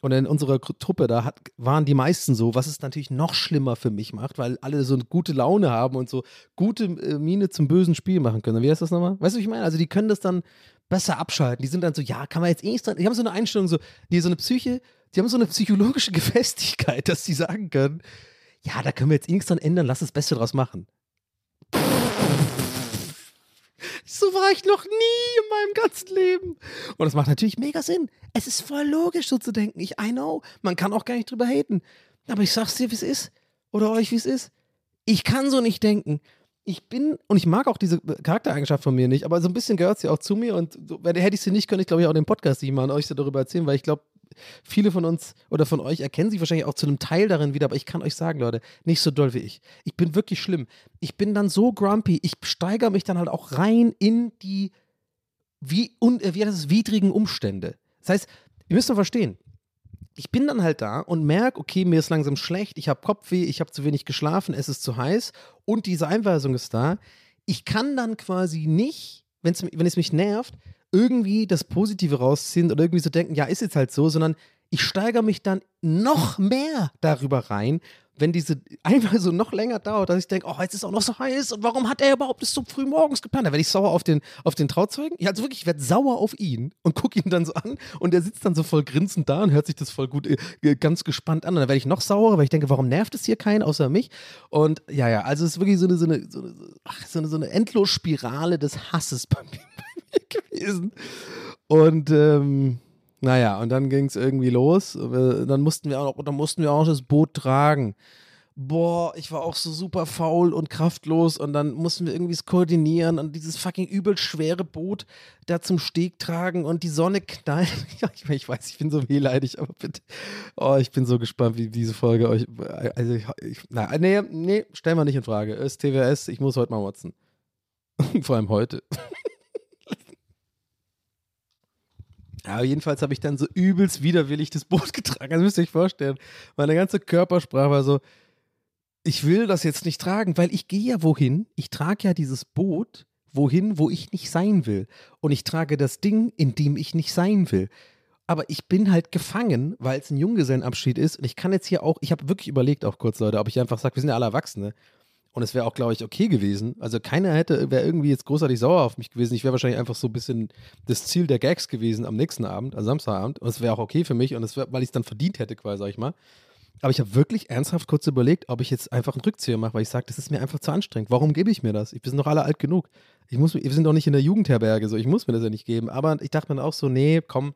Und in unserer Truppe, da hat, waren die meisten so, was es natürlich noch schlimmer für mich macht, weil alle so eine gute Laune haben und so gute äh, Miene zum bösen Spiel machen können. Wie heißt das nochmal? Weißt du, was ich meine? Also die können das dann besser abschalten. Die sind dann so, ja, kann man jetzt eh nichts dran. Die haben so eine Einstellung, so, die so eine Psyche, die haben so eine psychologische [laughs] Gefestigkeit, dass sie sagen können, ja, da können wir jetzt eh nichts dran ändern, lass das Beste draus machen. So war ich noch nie in meinem ganzen Leben. Und das macht natürlich mega Sinn. Es ist voll logisch, so zu denken. Ich, I know. Man kann auch gar nicht drüber haten. Aber ich sag's dir, wie es ist. Oder euch, wie es ist. Ich kann so nicht denken. Ich bin, und ich mag auch diese Charaktereigenschaft von mir nicht, aber so ein bisschen gehört sie auch zu mir. Und so, hätte ich sie nicht, könnte ich, glaube ich, auch den Podcast nicht machen, euch so darüber erzählen, weil ich glaube, viele von uns oder von euch erkennen sich wahrscheinlich auch zu einem Teil darin wieder, aber ich kann euch sagen, Leute, nicht so doll wie ich. Ich bin wirklich schlimm. Ich bin dann so grumpy, ich steigere mich dann halt auch rein in die wie, un, äh, wie heißt widrigen Umstände. Das heißt, ihr müsst doch verstehen, ich bin dann halt da und merke, okay, mir ist langsam schlecht, ich habe Kopfweh, ich habe zu wenig geschlafen, es ist zu heiß und diese Einweisung ist da. Ich kann dann quasi nicht, wenn's, wenn es mich nervt, irgendwie das Positive rausziehen oder irgendwie so denken, ja, ist jetzt halt so, sondern ich steigere mich dann noch mehr darüber rein, wenn diese [laughs] Einweisung noch länger dauert, dass ich denke, oh, jetzt ist auch noch so heiß und warum hat er überhaupt bis so früh morgens geplant? Da werde ich sauer auf den, auf den Trauzeugen. Ja, also wirklich, ich werde sauer auf ihn und gucke ihn dann so an und er sitzt dann so voll grinsend da und hört sich das voll gut, äh, ganz gespannt an. Und dann werde ich noch saurer, weil ich denke, warum nervt es hier keinen außer mich? Und ja, ja, also es ist wirklich so eine, so eine, so eine, so eine, so eine Endlosspirale des Hasses bei mir [laughs] gewesen. Und ähm, naja, und dann ging es irgendwie los. Dann mussten wir auch noch, dann mussten wir auch das Boot tragen. Boah, ich war auch so super faul und kraftlos und dann mussten wir irgendwie es koordinieren und dieses fucking übel schwere Boot da zum Steg tragen und die Sonne knallt. [laughs] Ja, ich, weiß, ich bin so wehleidig, aber bitte. Oh, ich bin so gespannt, wie diese Folge euch. Also, ich, ich, na, nee, nee, stellen wir nicht in Frage. Ist TWS, ich muss heute mal motzen. [laughs] Vor allem heute. Ja, jedenfalls habe ich dann so übelst widerwillig das Boot [laughs] getragen. Das müsst ihr euch vorstellen. Meine ganze Körpersprache war so, ich will das jetzt nicht tragen, weil ich gehe ja wohin. Ich trage ja dieses Boot wohin, wo ich nicht sein will. Und ich trage das Ding, in dem ich nicht sein will. Aber ich bin halt gefangen, weil es ein Junggesellenabschied ist. Und ich kann jetzt hier auch, ich habe wirklich überlegt auch kurz, Leute, ob ich einfach sage, wir sind ja alle Erwachsene. Und es wäre auch, glaube ich, okay gewesen. Also keiner hätte, wäre irgendwie jetzt großartig sauer auf mich gewesen. Ich wäre wahrscheinlich einfach so ein bisschen das Ziel der Gags gewesen am nächsten Abend, am Samstagabend. Und es wäre auch okay für mich und es wär, weil ich es dann verdient hätte, quasi, sag ich mal. Aber ich habe wirklich ernsthaft kurz überlegt, ob ich jetzt einfach einen Rückzieher mache, weil ich sage, das ist mir einfach zu anstrengend. Warum gebe ich mir das? Wir sind doch alle alt genug. Ich muss, wir sind doch nicht in der Jugendherberge, so ich muss mir das ja nicht geben. Aber ich dachte mir dann auch so, nee, komm,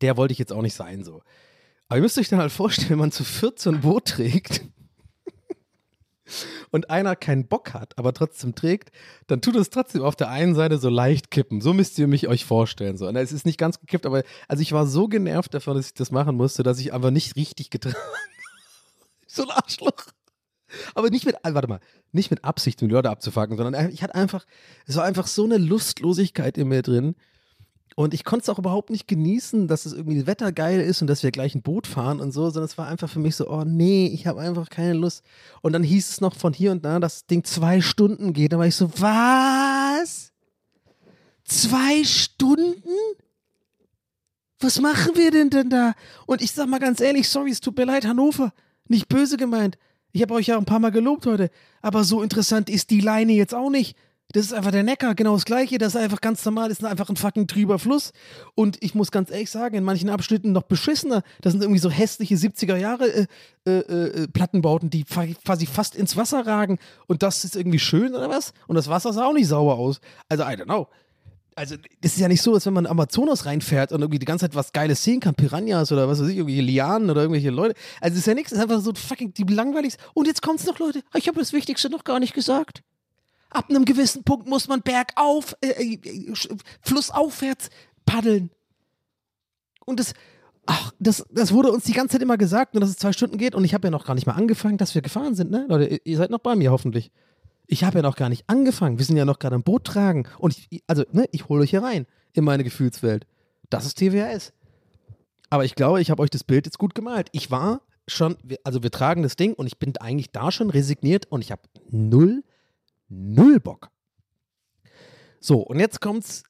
der wollte ich jetzt auch nicht sein, so. Aber ihr müsst euch dann halt vorstellen, wenn man zu viert so ein Boot trägt und einer keinen Bock hat, aber trotzdem trägt, dann tut es trotzdem auf der einen Seite so leicht kippen. So müsst ihr mich euch vorstellen. So. Und es ist nicht ganz gekippt, aber also ich war so genervt davon, dass ich das machen musste, dass ich einfach nicht richtig getragen [laughs] So ein Arschloch. Aber nicht mit, warte mal, nicht mit Absicht, um die Leute abzufacken, sondern ich hatte einfach, es war einfach so eine Lustlosigkeit in mir drin. Und ich konnte es auch überhaupt nicht genießen, dass es irgendwie Wetter geil ist und dass wir gleich ein Boot fahren und so, sondern es war einfach für mich so, oh nee, ich habe einfach keine Lust. Und dann hieß es noch von hier und da, dass das Ding zwei Stunden geht. Da war ich so, was? Zwei Stunden? Was machen wir denn denn da? Und ich sag mal ganz ehrlich, sorry, es tut mir leid, Hannover. Nicht böse gemeint. Ich habe euch ja ein paar Mal gelobt heute. Aber so interessant ist die Leine jetzt auch nicht. Das ist einfach der Neckar, genau das gleiche. Das ist einfach ganz normal, das ist einfach ein fucking trüber Fluss. Und ich muss ganz ehrlich sagen, in manchen Abschnitten noch beschissener. Das sind irgendwie so hässliche 70er Jahre äh, äh, äh, die quasi fast ins Wasser ragen. Und das ist irgendwie schön oder was? Und das Wasser sah auch nicht sauber aus. Also, I don't know. Also, das ist ja nicht so, als wenn man Amazonas reinfährt und irgendwie die ganze Zeit was Geiles sehen kann, Piranhas oder was weiß ich, irgendwelche Lianen oder irgendwelche Leute. Also, es ist ja nichts, es ist einfach so fucking die langweiligste. Und jetzt kommt's noch, Leute. Ich habe das Wichtigste noch gar nicht gesagt. Ab einem gewissen Punkt muss man bergauf, äh, äh, flussaufwärts paddeln. und das, ach, das, das wurde uns die ganze Zeit immer gesagt, nur dass es zwei Stunden geht und ich habe ja noch gar nicht mal angefangen, dass wir gefahren sind, ne? Leute, ihr seid noch bei mir hoffentlich. Ich habe ja noch gar nicht angefangen. Wir sind ja noch gerade am Boot tragen. Und ich, also, ne, ich hole euch hier rein in meine Gefühlswelt. Das ist TWRS. Aber ich glaube, ich habe euch das Bild jetzt gut gemalt. Ich war schon, also wir tragen das Ding und ich bin eigentlich da schon resigniert und ich habe null, null Bock. So, und jetzt kommt's.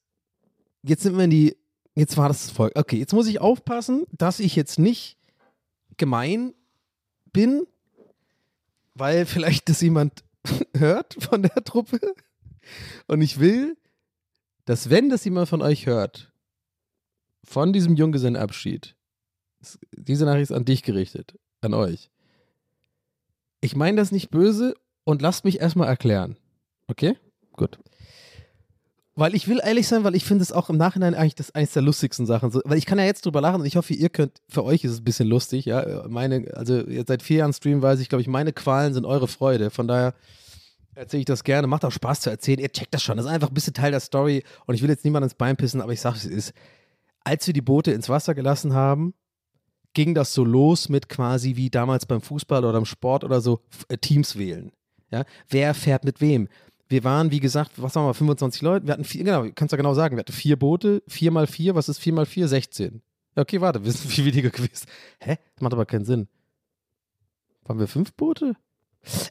Jetzt sind wir in die. Jetzt war das Volk. Okay, jetzt muss ich aufpassen, dass ich jetzt nicht gemein bin, weil vielleicht das jemand [laughs] hört von der Truppe. Und ich will, dass wenn das jemand von euch hört, von diesem Junggesellenabschied, diese Nachricht ist an dich gerichtet, an euch. Ich meine das nicht böse und lasst mich erstmal erklären. Okay? Gut. Weil ich will ehrlich sein, weil ich finde es auch im Nachhinein eigentlich das eines der lustigsten Sachen. So, weil ich kann ja jetzt drüber lachen und ich hoffe, ihr könnt, für euch ist es ein bisschen lustig, ja. Meine, also seit vier Jahren Stream weiß ich, glaube ich, meine Qualen sind eure Freude. Von daher erzähle ich das gerne. Macht auch Spaß zu erzählen. Ihr checkt das schon. Das ist einfach ein bisschen Teil der Story und ich will jetzt niemand ins Bein pissen, aber ich sage es ist. Als wir die Boote ins Wasser gelassen haben, ging das so los mit quasi wie damals beim Fußball oder im Sport oder so äh, Teams wählen. Ja? Wer fährt mit wem? Wir waren, wie gesagt, was sagen wir, 25 Leute. Wir hatten vier, genau, kannst du ja genau sagen, wir hatten vier Boote, vier mal vier, was ist vier mal vier? 16. Ja, okay, warte, [laughs] wir sind viel weniger gewesen. Hä? Das macht aber keinen Sinn. Waren wir fünf Boote?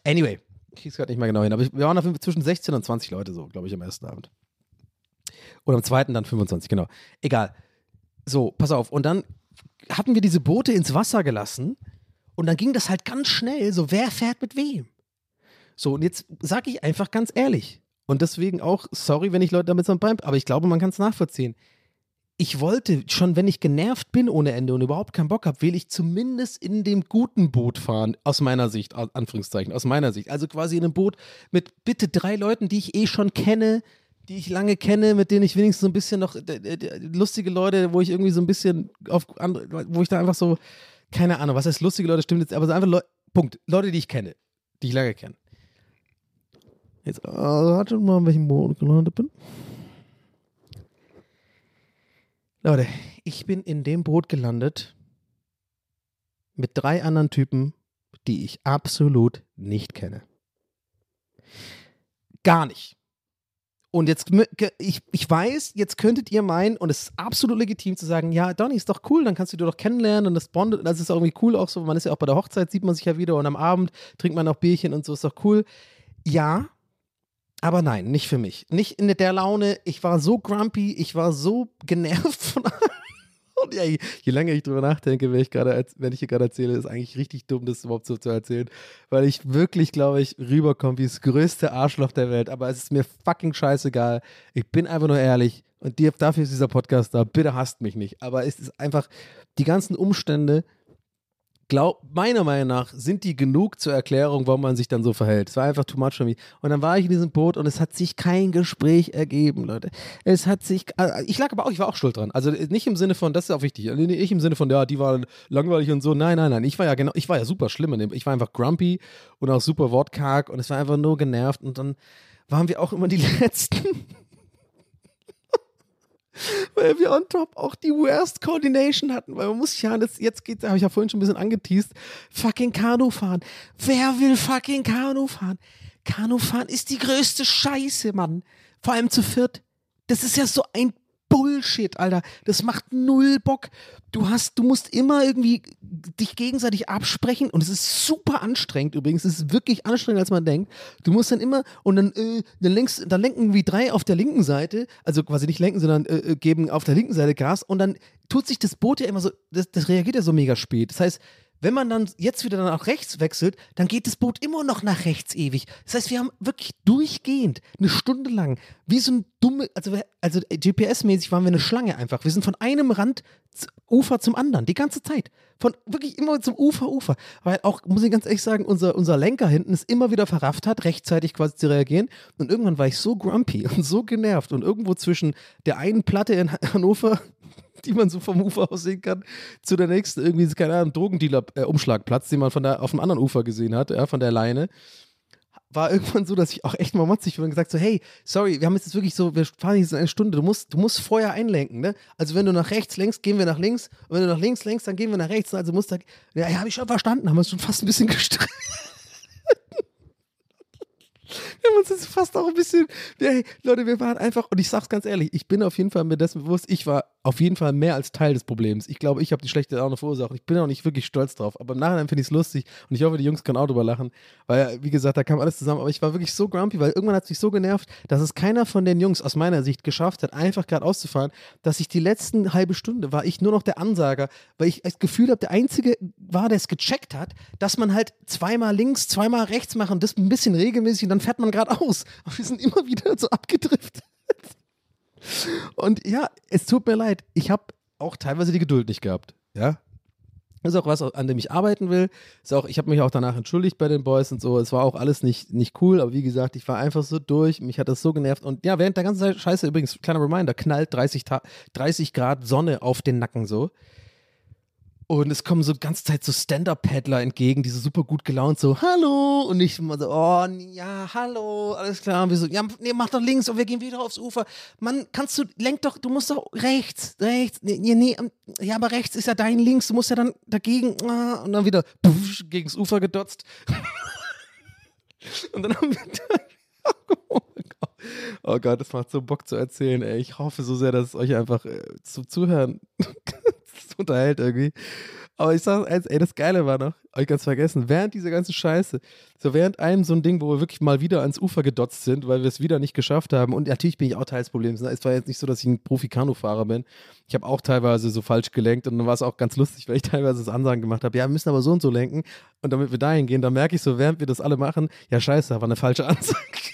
Anyway, ich krieg's gerade nicht mehr genau hin, aber wir waren auf jeden Fall zwischen 16 und 20 Leute so, glaube ich, am ersten Abend. Oder am zweiten dann 25, genau. Egal. So, pass auf. Und dann hatten wir diese Boote ins Wasser gelassen und dann ging das halt ganz schnell, so wer fährt mit wem. So, und jetzt sage ich einfach ganz ehrlich und deswegen auch, sorry, wenn ich Leute damit so beim, aber ich glaube, man kann es nachvollziehen. Ich wollte schon, wenn ich genervt bin ohne Ende und überhaupt keinen Bock habe, will ich zumindest in dem guten Boot fahren, aus meiner Sicht, Anführungszeichen, aus meiner Sicht. Also quasi in einem Boot mit bitte drei Leuten, die ich eh schon kenne, die ich lange kenne, mit denen ich wenigstens so ein bisschen noch lustige Leute, wo ich irgendwie so ein bisschen auf andere, wo ich da einfach so, keine Ahnung, was heißt lustige Leute, stimmt jetzt, aber so einfach Leute, Punkt, Leute, die ich kenne, die ich lange kenne. Jetzt also, wartet mal, in welchem Boot gelandet bin. Leute, ich bin in dem Boot gelandet mit drei anderen Typen, die ich absolut nicht kenne. Gar nicht. Und jetzt, ich, ich weiß, jetzt könntet ihr meinen, und es ist absolut legitim zu sagen, ja, Donny, ist doch cool, dann kannst du dich doch kennenlernen und das bondet, das ist irgendwie cool, auch so, man ist ja auch bei der Hochzeit, sieht man sich ja wieder und am Abend trinkt man auch Bierchen und so, ist doch cool. Ja, aber nein, nicht für mich. Nicht in der Laune, ich war so grumpy, ich war so genervt von allem. Und ja, je, je länger ich drüber nachdenke, wenn ich, grade, wenn ich hier gerade erzähle, ist eigentlich richtig dumm, das überhaupt so zu erzählen. Weil ich wirklich, glaube ich, rüberkomme wie das größte Arschloch der Welt. Aber es ist mir fucking scheißegal. Ich bin einfach nur ehrlich. Und dafür ist dieser Podcast da. Bitte hasst mich nicht. Aber es ist einfach, die ganzen Umstände glaub, meiner Meinung nach sind die genug zur Erklärung, warum man sich dann so verhält. Es war einfach too much für mich. Und dann war ich in diesem Boot und es hat sich kein Gespräch ergeben, Leute. Es hat sich, äh, ich lag aber auch, ich war auch schuld dran. Also nicht im Sinne von, das ist auch wichtig, nicht im Sinne von, ja, die waren langweilig und so. Nein, nein, nein. Ich war ja genau, ich war ja super schlimm in dem. Ich war einfach grumpy und auch super wortkarg und es war einfach nur genervt und dann waren wir auch immer die [laughs] Letzten weil wir on top auch die worst Coordination hatten, weil man muss ja, das, jetzt geht, habe ich ja vorhin schon ein bisschen angeteased, fucking Kanu fahren. Wer will fucking Kanu fahren? Kanu fahren ist die größte Scheiße, Mann. Vor allem zu viert. Das ist ja so ein Bullshit, Alter. Das macht null Bock. Du hast, du musst immer irgendwie dich gegenseitig absprechen und es ist super anstrengend übrigens. Es ist wirklich anstrengend, als man denkt. Du musst dann immer und dann, äh, dann, lenkst, dann lenken wie drei auf der linken Seite, also quasi nicht lenken, sondern äh, äh, geben auf der linken Seite Gas und dann tut sich das Boot ja immer so, das, das reagiert ja so mega spät. Das heißt, wenn man dann jetzt wieder nach rechts wechselt, dann geht das Boot immer noch nach rechts ewig. Das heißt, wir haben wirklich durchgehend eine Stunde lang, wie so ein dumme, also, also GPS-mäßig waren wir eine Schlange einfach. Wir sind von einem Rand Ufer zum anderen, die ganze Zeit. Von wirklich immer zum Ufer, Ufer. Weil auch, muss ich ganz ehrlich sagen, unser, unser Lenker hinten es immer wieder verrafft hat, rechtzeitig quasi zu reagieren. Und irgendwann war ich so grumpy [laughs] und so genervt. Und irgendwo zwischen der einen Platte in Hannover [laughs] die man so vom Ufer aus sehen kann, zu der nächsten irgendwie, keine Ahnung, Drogendealer-Umschlagplatz, den man von der, auf dem anderen Ufer gesehen hat, ja, von der Leine, war irgendwann so, dass ich auch echt mal motzig wurde und gesagt so, hey, sorry, wir haben jetzt wirklich so, wir fahren jetzt eine Stunde, du musst, du musst vorher einlenken, ne? Also wenn du nach rechts lenkst, gehen wir nach links und wenn du nach links lenkst, dann gehen wir nach rechts, also musst du, ja, ja, habe ich schon verstanden, haben wir schon fast ein bisschen [laughs] gestritten. Wir haben uns jetzt fast auch ein bisschen, hey, Leute, wir waren einfach, und ich sag's ganz ehrlich, ich bin auf jeden Fall mir dessen bewusst, ich war auf jeden Fall mehr als Teil des Problems. Ich glaube, ich habe die schlechte Laune verursacht. Ich bin auch nicht wirklich stolz drauf, aber im Nachhinein finde ich es lustig und ich hoffe, die Jungs können auch drüber lachen, weil, wie gesagt, da kam alles zusammen, aber ich war wirklich so grumpy, weil irgendwann hat es mich so genervt, dass es keiner von den Jungs aus meiner Sicht geschafft hat, einfach gerade auszufahren, dass ich die letzten halbe Stunde war ich nur noch der Ansager, weil ich das Gefühl habe, der Einzige war, der es gecheckt hat, dass man halt zweimal links, zweimal rechts machen, das ein bisschen regelmäßig und dann fährt man geradeaus. Aber wir sind immer wieder so abgedriftet. Und ja, es tut mir leid. Ich habe auch teilweise die Geduld nicht gehabt. Ja. Das ist auch was, an dem ich arbeiten will. Ist auch, ich habe mich auch danach entschuldigt bei den Boys und so. Es war auch alles nicht, nicht cool, aber wie gesagt, ich war einfach so durch. Mich hat das so genervt. Und ja, während der ganzen Scheiße, übrigens, kleiner Reminder, knallt 30, 30 Grad Sonne auf den Nacken so. Und es kommen so die ganze Zeit so Stand-Up-Paddler entgegen, die so super gut gelaunt, so, hallo. Und ich immer so, oh, ja, hallo, alles klar. Und wir so, ja, nee, mach doch links und wir gehen wieder aufs Ufer. Mann, kannst du, lenk doch, du musst doch rechts, rechts. Nee, nee, ja, aber rechts ist ja dein links, du musst ja dann dagegen, ah, und dann wieder puff, gegens Ufer gedotzt. [laughs] und dann haben wir [laughs] oh Gott. oh Gott, das macht so Bock zu erzählen, ey. Ich hoffe so sehr, dass es euch einfach äh, zu zuhören [laughs] [laughs] unterhält irgendwie. Aber ich sag eins, ey, das Geile war noch, euch ganz vergessen, während dieser ganzen Scheiße, so während einem so ein Ding, wo wir wirklich mal wieder ans Ufer gedotzt sind, weil wir es wieder nicht geschafft haben. Und natürlich bin ich auch Teil des Problems. Ne? Es war jetzt nicht so, dass ich ein Profi-Kanu-Fahrer bin. Ich habe auch teilweise so falsch gelenkt und dann war es auch ganz lustig, weil ich teilweise das Ansagen gemacht habe. Ja, wir müssen aber so und so lenken. Und damit wir dahin gehen, dann merke ich so, während wir das alle machen, ja, scheiße, war eine falsche [laughs] Ansage.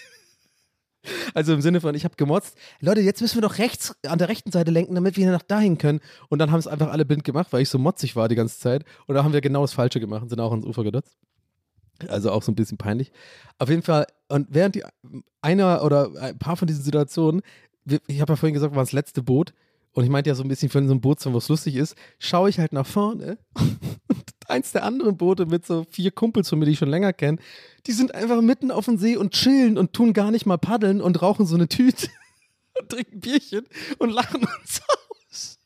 Also im Sinne von, ich habe gemotzt, Leute, jetzt müssen wir doch rechts an der rechten Seite lenken, damit wir nach dahin können. Und dann haben es einfach alle blind gemacht, weil ich so motzig war die ganze Zeit. Und da haben wir genau das Falsche gemacht und sind auch ans Ufer gedotzt. Also auch so ein bisschen peinlich. Auf jeden Fall, und während die einer oder ein paar von diesen Situationen, ich habe ja vorhin gesagt, war das letzte Boot, und ich meinte ja so ein bisschen für so ein Boot, wo es lustig ist, schaue ich halt nach vorne [laughs] und eins der anderen Boote mit so vier Kumpels von mir, die ich schon länger kenne, die sind einfach mitten auf dem See und chillen und tun gar nicht mal paddeln und rauchen so eine Tüte [laughs] und trinken Bierchen und lachen uns aus.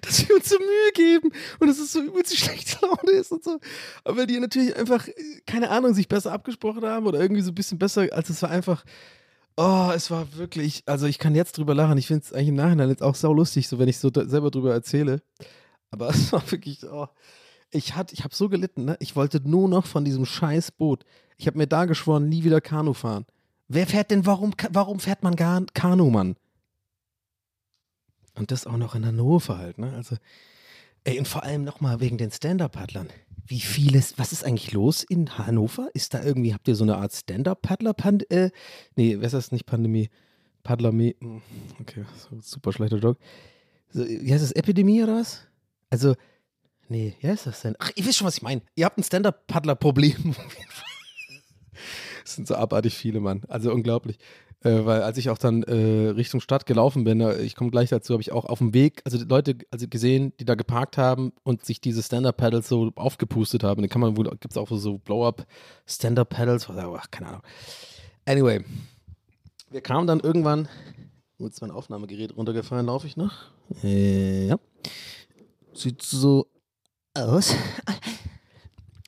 Dass wir uns so Mühe geben und dass es so übelst schlechte Laune ist und so. Aber die natürlich einfach, keine Ahnung, sich besser abgesprochen haben oder irgendwie so ein bisschen besser, als es war einfach, Oh, es war wirklich, also ich kann jetzt drüber lachen. Ich finde es eigentlich im Nachhinein jetzt auch sau lustig, so wenn ich so selber drüber erzähle. Aber [laughs] es war wirklich, oh, ich ich habe so gelitten, ne? Ich wollte nur noch von diesem scheiß Boot. Ich habe mir da geschworen, nie wieder Kanu fahren. Wer fährt denn, warum, warum fährt man gar Kanu, Mann? Und das auch noch in Hannover halt, ne? Also, ey, und vor allem nochmal wegen den Stand-Up-Paddlern. Wie vieles, was ist eigentlich los in Hannover? Ist da irgendwie, habt ihr so eine Art Stand-Up-Paddler? Äh, nee, wer ist das nicht Pandemie? Paddlermie. Hm, okay, super schlechter Joke. So, wie heißt das? Epidemie oder was? Also, nee, wie heißt das denn? Ach, ihr wisst schon, was ich meine. Ihr habt ein Stand-Up-Paddler-Problem. [laughs] Es sind so abartig viele, Mann. Also unglaublich. Äh, weil als ich auch dann äh, Richtung Stadt gelaufen bin, äh, ich komme gleich dazu, habe ich auch auf dem Weg, also Leute also gesehen, die da geparkt haben und sich diese Stand-Up-Pedals so aufgepustet haben. Dann kann man wohl, gibt es auch so Blow-Up Stand-Up-Pedals, ach, keine Ahnung. Anyway, wir kamen dann irgendwann, jetzt ist mein Aufnahmegerät runtergefallen, laufe ich noch? Äh, ja. Sieht so aus.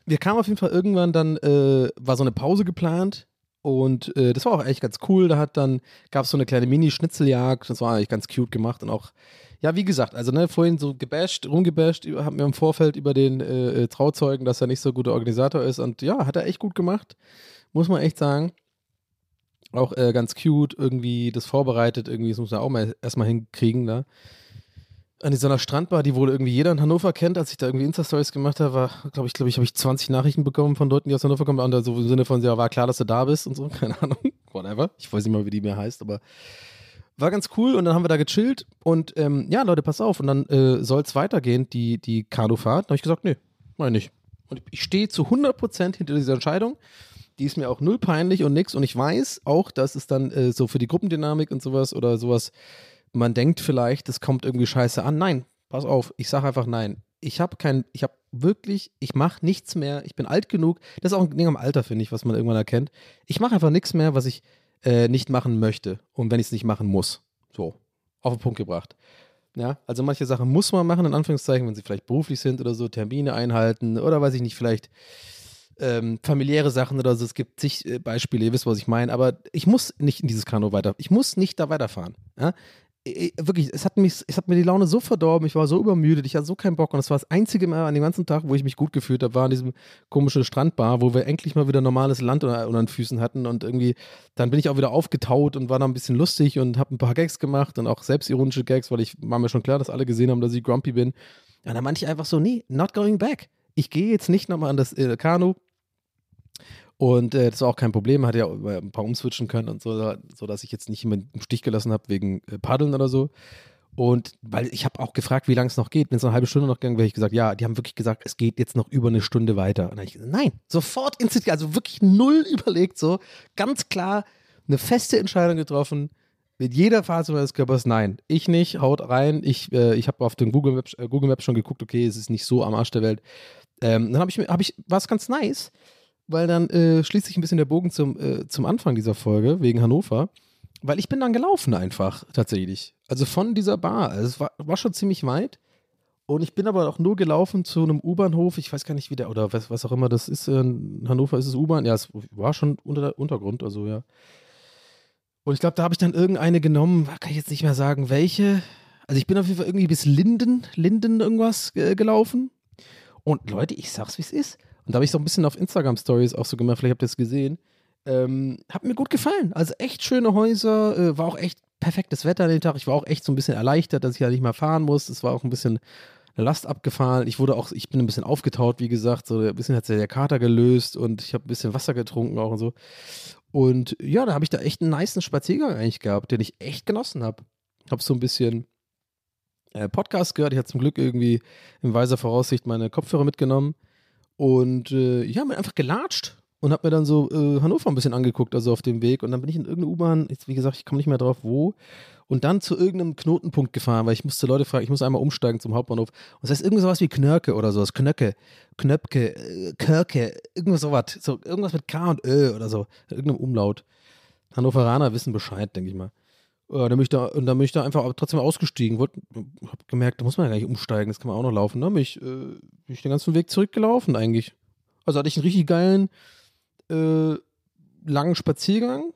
Wir kamen auf jeden Fall irgendwann, dann äh, war so eine Pause geplant und äh, das war auch echt ganz cool. Da hat dann, gab es so eine kleine Mini-Schnitzeljagd. Das war eigentlich ganz cute gemacht und auch, ja, wie gesagt, also ne, vorhin so gebasht, rumgebasht, haben wir im Vorfeld über den äh, äh, Trauzeugen, dass er nicht so guter Organisator ist. Und ja, hat er echt gut gemacht. Muss man echt sagen. Auch äh, ganz cute, irgendwie das vorbereitet, irgendwie, das muss man auch mal erstmal hinkriegen. Ne? An einer Strandbar, die wohl irgendwie jeder in Hannover kennt, als ich da irgendwie Insta-Stories gemacht habe, war, glaube ich, glaube ich, habe ich 20 Nachrichten bekommen von Leuten, die aus Hannover kommen, und so im Sinne von, ja, war klar, dass du da bist und so, [laughs] keine Ahnung, whatever. Ich weiß nicht mal, wie die mehr heißt, aber war ganz cool und dann haben wir da gechillt und ähm, ja, Leute, pass auf, und dann äh, soll es weitergehen, die, die Kanufahrt. Da habe ich gesagt, nee, meine nicht. Und ich stehe zu 100% hinter dieser Entscheidung. Die ist mir auch null peinlich und nix und ich weiß auch, dass es dann äh, so für die Gruppendynamik und sowas oder sowas man denkt vielleicht, es kommt irgendwie scheiße an. Nein, pass auf, ich sage einfach nein. Ich habe kein, ich habe wirklich, ich mache nichts mehr. Ich bin alt genug. Das ist auch ein Ding am Alter, finde ich, was man irgendwann erkennt. Ich mache einfach nichts mehr, was ich äh, nicht machen möchte. Und wenn ich es nicht machen muss. So, auf den Punkt gebracht. Ja, also manche Sachen muss man machen, in Anführungszeichen, wenn sie vielleicht beruflich sind oder so, Termine einhalten oder weiß ich nicht, vielleicht ähm, familiäre Sachen oder so. Es gibt zig äh, Beispiele, ihr wisst, was ich meine, aber ich muss nicht in dieses Kanu weiter, ich muss nicht da weiterfahren. Ja? Ich, wirklich, es hat, mich, es hat mir die Laune so verdorben, ich war so übermüdet, ich hatte so keinen Bock und es war das einzige Mal an dem ganzen Tag, wo ich mich gut gefühlt habe, war an diesem komischen Strandbar, wo wir endlich mal wieder normales Land unter, unter den Füßen hatten und irgendwie, dann bin ich auch wieder aufgetaut und war da ein bisschen lustig und habe ein paar Gags gemacht und auch selbstironische Gags, weil ich war mir schon klar, dass alle gesehen haben, dass ich grumpy bin. Ja, dann meinte ich einfach so, nee, not going back. Ich gehe jetzt nicht nochmal an das äh, Kanu, und äh, das war auch kein Problem, hatte ja ein paar umswitchen können und so, sodass ich jetzt nicht jemanden im Stich gelassen habe wegen äh, Paddeln oder so. Und weil ich habe auch gefragt, wie lange es noch geht. Wenn es eine halbe Stunde noch gegangen wäre, ich gesagt, ja, die haben wirklich gesagt, es geht jetzt noch über eine Stunde weiter. Und dann habe ich gesagt, nein, sofort instinktiv, also wirklich null [laughs] überlegt, so ganz klar eine feste Entscheidung getroffen. Mit jeder Phase meines Körpers, nein, ich nicht, haut rein. Ich, äh, ich habe auf den Google Maps, äh, Google Maps schon geguckt, okay, es ist nicht so am Arsch der Welt. Ähm, dann habe ich, hab ich, war es ganz nice weil dann äh, schließt sich ein bisschen der Bogen zum, äh, zum Anfang dieser Folge, wegen Hannover. Weil ich bin dann gelaufen einfach, tatsächlich. Also von dieser Bar. Also es war, war schon ziemlich weit. Und ich bin aber auch nur gelaufen zu einem U-Bahnhof. Ich weiß gar nicht, wie der, oder was, was auch immer das ist. In Hannover ist es U-Bahn. Ja, es war schon unter der Untergrund, also ja. Und ich glaube, da habe ich dann irgendeine genommen, kann ich jetzt nicht mehr sagen, welche. Also ich bin auf jeden Fall irgendwie bis Linden, Linden irgendwas äh, gelaufen. Und Leute, ich sag's, wie es ist. Und da habe ich so ein bisschen auf Instagram-Stories auch so gemacht, vielleicht habt ihr es gesehen. Ähm, hat mir gut gefallen. Also echt schöne Häuser, äh, war auch echt perfektes Wetter an dem Tag. Ich war auch echt so ein bisschen erleichtert, dass ich ja nicht mehr fahren muss. Es war auch ein bisschen Last abgefahren. Ich wurde auch, ich bin ein bisschen aufgetaut, wie gesagt. So ein bisschen hat sich der Kater gelöst und ich habe ein bisschen Wasser getrunken auch und so. Und ja, da habe ich da echt einen niceen Spaziergang eigentlich gehabt, den ich echt genossen habe. Habe so ein bisschen äh, Podcast gehört. Ich habe zum Glück irgendwie in weiser Voraussicht meine Kopfhörer mitgenommen. Und äh, ja, mir einfach gelatscht und habe mir dann so äh, Hannover ein bisschen angeguckt, also auf dem Weg. Und dann bin ich in irgendeine U-Bahn, wie gesagt, ich komme nicht mehr drauf, wo. Und dann zu irgendeinem Knotenpunkt gefahren, weil ich musste Leute fragen, ich muss einmal umsteigen zum Hauptbahnhof. Und das heißt irgendwie sowas wie Knörke oder sowas. Knöcke, Knöpke, äh, Körke, irgendwas sowas. So, irgendwas mit K und Ö oder so. Irgendeinem Umlaut. Hannoveraner wissen Bescheid, denke ich mal. Ja, dann bin ich da, und dann bin ich da einfach trotzdem ausgestiegen. Wollt, hab gemerkt, da muss man ja gar nicht umsteigen, das kann man auch noch laufen. Dann bin ich, äh, bin ich den ganzen Weg zurückgelaufen eigentlich. Also hatte ich einen richtig geilen, äh, langen Spaziergang,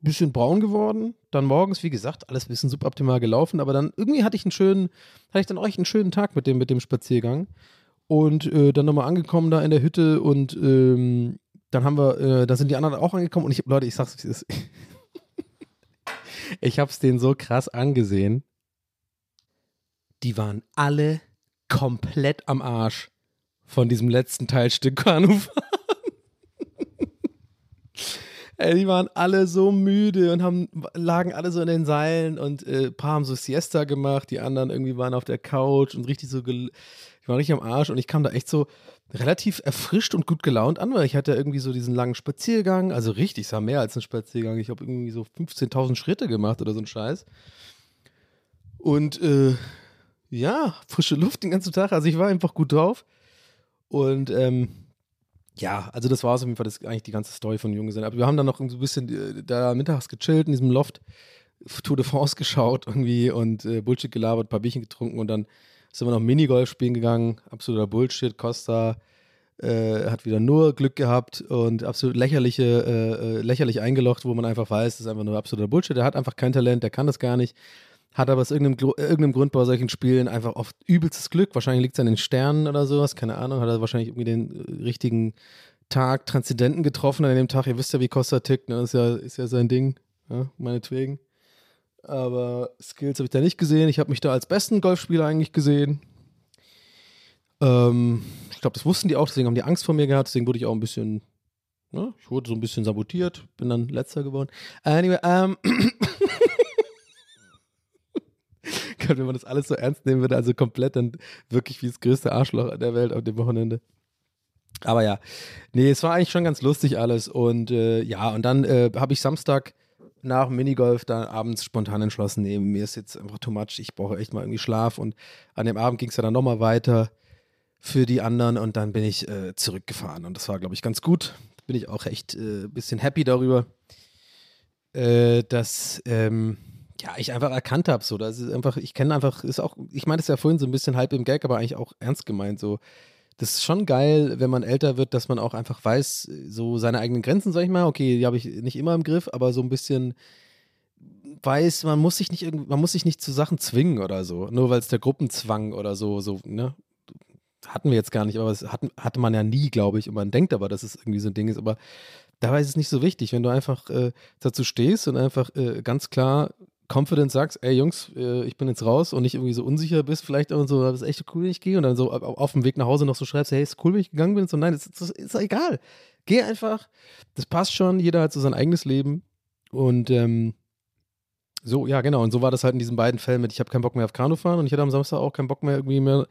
bisschen braun geworden. Dann morgens, wie gesagt, alles ein bisschen suboptimal gelaufen, aber dann irgendwie hatte ich einen schönen, hatte ich dann auch echt einen schönen Tag mit dem, mit dem Spaziergang. Und äh, dann nochmal angekommen da in der Hütte und ähm, dann haben wir, äh, da sind die anderen auch angekommen und ich, Leute, ich sag's, es ist. Ich habe es denen so krass angesehen. Die waren alle komplett am Arsch von diesem letzten Teilstück Kanufahren. [laughs] Ey, die waren alle so müde und haben, lagen alle so in den Seilen und äh, ein paar haben so Siesta gemacht, die anderen irgendwie waren auf der Couch und richtig so, die waren richtig am Arsch und ich kam da echt so, relativ erfrischt und gut gelaunt an, weil ich hatte irgendwie so diesen langen Spaziergang, also richtig, es war mehr als ein Spaziergang. Ich habe irgendwie so 15.000 Schritte gemacht oder so ein Scheiß. Und äh, ja, frische Luft den ganzen Tag. Also ich war einfach gut drauf. Und ähm, ja, also das war es auf jeden Fall, das ist eigentlich die ganze Story von sind. Aber wir haben dann noch so ein bisschen äh, da mittags gechillt in diesem Loft, [laughs] Tour de France geschaut irgendwie und äh, Bullshit gelabert, ein paar Bierchen getrunken und dann sind wir noch Minigolf spielen gegangen. Absoluter Bullshit. Costa äh, hat wieder nur Glück gehabt und absolut lächerliche, äh, äh, lächerlich eingelocht, wo man einfach weiß, das ist einfach nur absoluter Bullshit. Der hat einfach kein Talent, der kann das gar nicht. Hat aber aus irgendeinem, irgendeinem Grund bei solchen Spielen einfach oft übelstes Glück. Wahrscheinlich liegt es an den Sternen oder sowas, keine Ahnung. Hat er wahrscheinlich irgendwie den äh, richtigen Tag Transzendenten getroffen an dem Tag. Ihr wisst ja, wie Costa tickt, ne? ist, ja, ist ja sein Ding, ja? meinetwegen. Aber Skills habe ich da nicht gesehen. Ich habe mich da als besten Golfspieler eigentlich gesehen. Ähm, ich glaube, das wussten die auch, deswegen haben die Angst vor mir gehabt. Deswegen wurde ich auch ein bisschen, ne, ich wurde so ein bisschen sabotiert, bin dann letzter geworden. Anyway, ähm. Gott, wenn man das alles so ernst nehmen würde, also komplett dann wirklich wie das größte Arschloch der Welt auf dem Wochenende. Aber ja, nee, es war eigentlich schon ganz lustig alles. Und äh, ja, und dann äh, habe ich Samstag nach Minigolf dann abends spontan entschlossen, nee, mir ist jetzt einfach too much, ich brauche echt mal irgendwie Schlaf. Und an dem Abend ging es ja dann nochmal weiter. für die anderen und dann bin ich äh, zurückgefahren und das war, glaube ich, ganz gut. Bin ich auch echt ein äh, bisschen happy darüber, äh, dass ähm, ja, ich einfach erkannt habe, so, das ist einfach, ich kenne einfach, ist auch, ich meine es ja vorhin so ein bisschen halb im Gag, aber eigentlich auch ernst gemeint, so, das ist schon geil, wenn man älter wird, dass man auch einfach weiß, so seine eigenen Grenzen, sag ich mal, okay, die habe ich nicht immer im Griff, aber so ein bisschen weiß, man muss sich nicht man muss sich nicht zu Sachen zwingen oder so, nur weil es der Gruppenzwang oder so, so, ne? Hatten wir jetzt gar nicht, aber das hat, hatte man ja nie, glaube ich, und man denkt aber, dass es irgendwie so ein Ding ist, aber dabei ist es nicht so wichtig, wenn du einfach äh, dazu stehst und einfach äh, ganz klar confident sagst, ey Jungs, äh, ich bin jetzt raus und nicht irgendwie so unsicher bist, vielleicht und so, das ist echt cool, wenn ich gehe und dann so auf dem Weg nach Hause noch so schreibst, hey, ist cool, wenn ich gegangen bin so, nein, das, das ist egal. Geh einfach, das passt schon, jeder hat so sein eigenes Leben und ähm, so, ja, genau. Und so war das halt in diesen beiden Fällen mit, ich habe keinen Bock mehr auf Kanu fahren und ich hatte am Samstag auch keinen Bock mehr, irgendwie mehr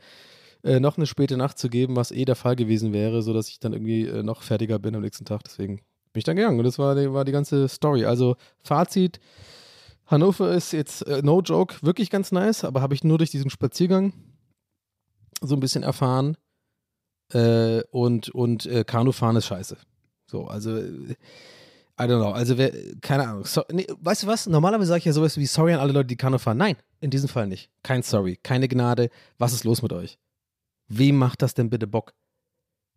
äh, noch eine späte Nacht zu geben, was eh der Fall gewesen wäre, sodass ich dann irgendwie äh, noch fertiger bin am nächsten Tag. Deswegen bin ich dann gegangen. Und das war die, war die ganze Story. Also Fazit, Hannover ist jetzt, äh, no joke, wirklich ganz nice, aber habe ich nur durch diesen Spaziergang so ein bisschen erfahren. Äh, und und äh, Kanufahren ist scheiße. So, also äh, I don't know. Also, wer, keine Ahnung. So, nee, weißt du was? Normalerweise sage ich ja sowas wie Sorry an alle Leute, die Kanu fahren. Nein, in diesem Fall nicht. Kein Sorry, keine Gnade. Was ist los mit euch? Wem macht das denn bitte Bock?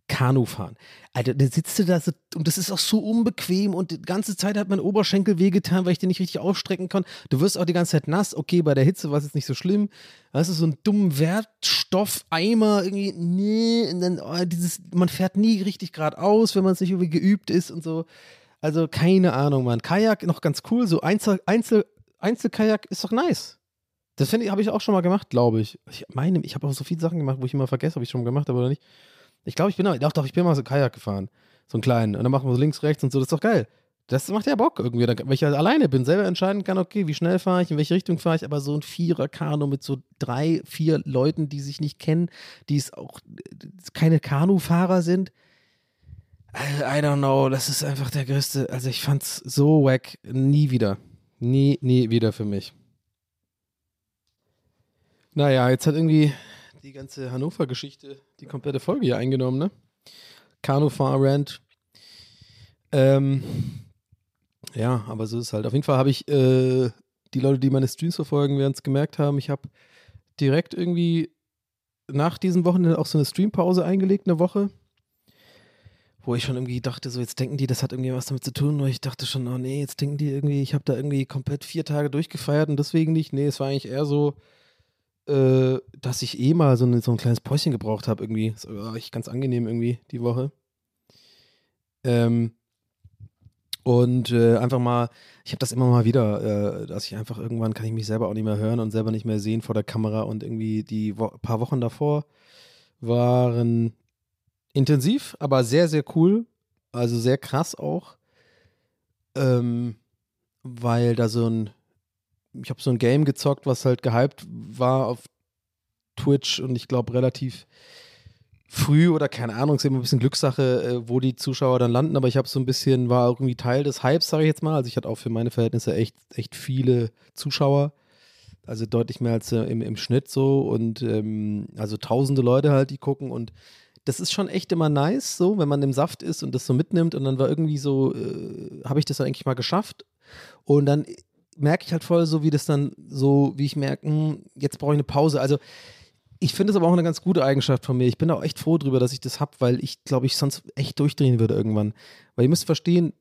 Kanu fahren. Alter, dann sitzt da so, und das ist auch so unbequem und die ganze Zeit hat mein Oberschenkel wehgetan, weil ich den nicht richtig ausstrecken kann. Du wirst auch die ganze Zeit nass. Okay, bei der Hitze war es jetzt nicht so schlimm. Das ist so ein dummen Wertstoffeimer irgendwie. Nee, und dann, oh, dieses, man fährt nie richtig geradeaus, wenn man es nicht irgendwie geübt ist und so. Also keine Ahnung, Mann. Kajak noch ganz cool. So Einzel, Einzel, Einzelkajak ist doch nice. Das finde ich, habe ich auch schon mal gemacht, glaube ich. Ich meine, ich habe auch so viele Sachen gemacht, wo ich immer vergesse, ob ich schon mal gemacht habe oder nicht. Ich glaube, ich bin auch, doch, doch, ich bin mal so Kajak gefahren. So einen kleinen. Und dann machen wir so links, rechts und so. Das ist doch geil. Das macht ja Bock irgendwie. Wenn ich halt alleine bin, selber entscheiden kann, okay, wie schnell fahre ich, in welche Richtung fahre ich, aber so ein Vierer-Kanu mit so drei, vier Leuten, die sich nicht kennen, die es auch keine Kanufahrer sind, I, don't know, das ist einfach der größte. Also ich fand's so wack. Nie wieder. Nie, nie wieder für mich. Naja, jetzt hat irgendwie die ganze Hannover-Geschichte die komplette Folge hier eingenommen, ne? Kanu-Fahr-Rant. Ähm, ja, aber so ist es halt. Auf jeden Fall habe ich, äh, die Leute, die meine Streams verfolgen, werden es gemerkt haben, ich habe direkt irgendwie nach diesen Wochen auch so eine Streampause eingelegt, eine Woche wo ich schon irgendwie dachte, so jetzt denken die, das hat irgendwie was damit zu tun. Und ich dachte schon, oh nee, jetzt denken die irgendwie, ich habe da irgendwie komplett vier Tage durchgefeiert und deswegen nicht. Nee, es war eigentlich eher so, äh, dass ich eh mal so, eine, so ein kleines Päuschen gebraucht habe irgendwie. Das war echt ganz angenehm irgendwie die Woche. Ähm, und äh, einfach mal, ich habe das immer mal wieder, äh, dass ich einfach irgendwann kann ich mich selber auch nicht mehr hören und selber nicht mehr sehen vor der Kamera und irgendwie die wo paar Wochen davor waren intensiv, aber sehr, sehr cool. Also sehr krass auch. Ähm, weil da so ein, ich habe so ein Game gezockt, was halt gehypt war auf Twitch und ich glaube relativ früh oder keine Ahnung, ist immer ein bisschen Glückssache, äh, wo die Zuschauer dann landen, aber ich habe so ein bisschen, war irgendwie Teil des Hypes, sage ich jetzt mal. Also ich hatte auch für meine Verhältnisse echt, echt viele Zuschauer. Also deutlich mehr als äh, im, im Schnitt so und ähm, also tausende Leute halt, die gucken und das ist schon echt immer nice, so, wenn man im Saft ist und das so mitnimmt und dann war irgendwie so, äh, habe ich das dann eigentlich mal geschafft und dann merke ich halt voll so, wie das dann so, wie ich merke, hm, jetzt brauche ich eine Pause. Also ich finde es aber auch eine ganz gute Eigenschaft von mir. Ich bin auch echt froh drüber, dass ich das habe, weil ich glaube, ich sonst echt durchdrehen würde irgendwann. Weil ihr müsst verstehen,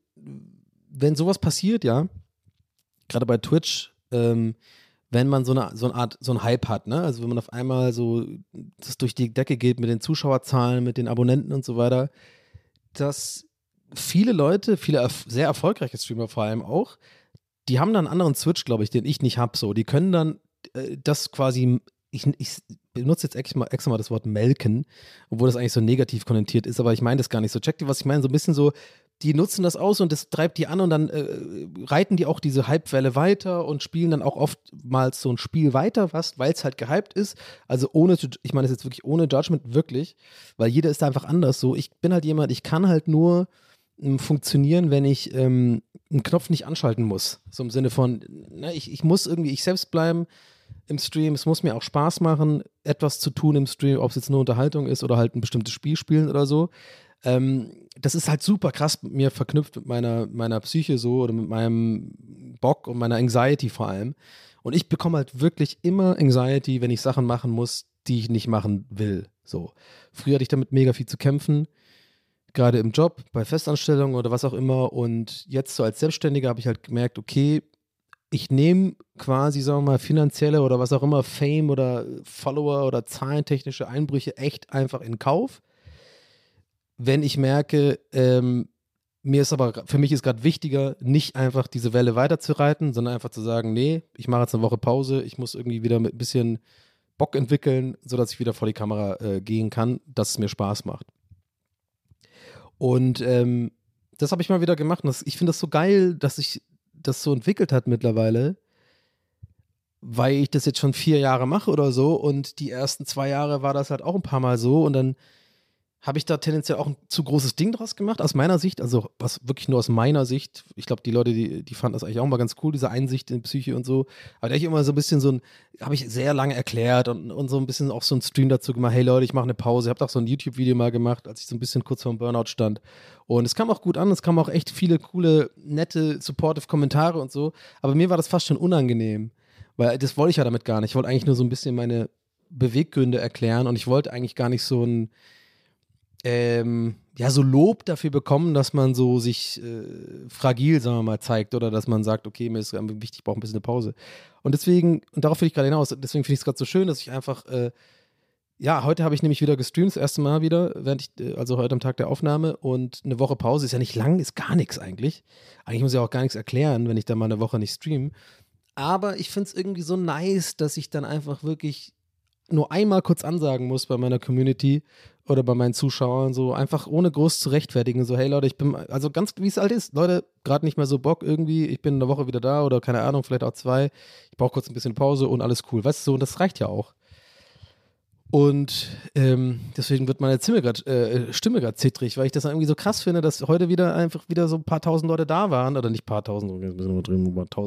wenn sowas passiert, ja, gerade bei Twitch, ähm, wenn man so eine, so eine Art, so ein Hype hat, ne? Also wenn man auf einmal so das durch die Decke geht mit den Zuschauerzahlen, mit den Abonnenten und so weiter, dass viele Leute, viele sehr erfolgreiche Streamer vor allem auch, die haben dann einen anderen Switch, glaube ich, den ich nicht habe. So, die können dann äh, das quasi, ich, ich benutze jetzt extra mal, extra mal das Wort melken, obwohl das eigentlich so negativ konnotiert ist, aber ich meine das gar nicht so. Checkt ihr, was ich meine? So ein bisschen so, die nutzen das aus und das treibt die an und dann äh, reiten die auch diese Hypewelle weiter und spielen dann auch oftmals so ein Spiel weiter, was, weil es halt gehypt ist. Also ohne, ich meine das jetzt wirklich ohne Judgment, wirklich, weil jeder ist da einfach anders so. Ich bin halt jemand, ich kann halt nur funktionieren, wenn ich ähm, einen Knopf nicht anschalten muss. So im Sinne von, na, ich, ich muss irgendwie ich selbst bleiben. im Stream. Es muss mir auch Spaß machen, etwas zu tun im Stream, ob es jetzt nur Unterhaltung ist oder halt ein bestimmtes Spiel spielen oder so. Ähm, das ist halt super krass mit mir verknüpft mit meiner, meiner Psyche so oder mit meinem Bock und meiner Anxiety vor allem. Und ich bekomme halt wirklich immer Anxiety, wenn ich Sachen machen muss, die ich nicht machen will. So. Früher hatte ich damit mega viel zu kämpfen, gerade im Job, bei Festanstellungen oder was auch immer. Und jetzt so als Selbstständiger habe ich halt gemerkt, okay, ich nehme quasi, sagen wir mal, finanzielle oder was auch immer, Fame oder Follower oder zahlentechnische Einbrüche echt einfach in Kauf. Wenn ich merke, ähm, mir ist aber, für mich ist gerade wichtiger, nicht einfach diese Welle weiterzureiten, sondern einfach zu sagen, nee, ich mache jetzt eine Woche Pause, ich muss irgendwie wieder mit ein bisschen Bock entwickeln, sodass ich wieder vor die Kamera äh, gehen kann, dass es mir Spaß macht. Und ähm, das habe ich mal wieder gemacht. Das, ich finde das so geil, dass sich das so entwickelt hat mittlerweile, weil ich das jetzt schon vier Jahre mache oder so. Und die ersten zwei Jahre war das halt auch ein paar Mal so. Und dann habe ich da tendenziell auch ein zu großes Ding draus gemacht, aus meiner Sicht. Also, was wirklich nur aus meiner Sicht. Ich glaube, die Leute, die, die fanden das eigentlich auch mal ganz cool, diese Einsicht in Psyche und so. Aber da ich immer so ein bisschen so ein, habe ich sehr lange erklärt und, und so ein bisschen auch so ein Stream dazu gemacht. Hey Leute, ich mache eine Pause. Ich habe auch so ein YouTube-Video mal gemacht, als ich so ein bisschen kurz vor dem Burnout stand. Und es kam auch gut an. Es kamen auch echt viele coole, nette, supportive Kommentare und so. Aber mir war das fast schon unangenehm. Weil das wollte ich ja damit gar nicht. Ich wollte eigentlich nur so ein bisschen meine Beweggründe erklären und ich wollte eigentlich gar nicht so ein ähm, ja, so Lob dafür bekommen, dass man so sich äh, fragil, sagen wir mal, zeigt oder dass man sagt, okay, mir ist wichtig, ich brauche ein bisschen eine Pause. Und deswegen, und darauf will ich gerade hinaus, deswegen finde ich es gerade so schön, dass ich einfach, äh, ja, heute habe ich nämlich wieder gestreamt, das erste Mal wieder, während ich, äh, also heute am Tag der Aufnahme und eine Woche Pause ist ja nicht lang, ist gar nichts eigentlich. Eigentlich muss ich auch gar nichts erklären, wenn ich dann mal eine Woche nicht streame. Aber ich finde es irgendwie so nice, dass ich dann einfach wirklich nur einmal kurz ansagen muss bei meiner Community oder bei meinen Zuschauern, so einfach ohne groß zu rechtfertigen, so hey Leute, ich bin, also ganz wie es halt ist, Leute, gerade nicht mehr so Bock irgendwie, ich bin eine Woche wieder da oder keine Ahnung, vielleicht auch zwei, ich brauche kurz ein bisschen Pause und alles cool, weißt du, so, und das reicht ja auch. Und ähm, deswegen wird meine Stimme gerade äh, zittrig, weil ich das irgendwie so krass finde, dass heute wieder einfach wieder so ein paar tausend Leute da waren, oder nicht paar tausend,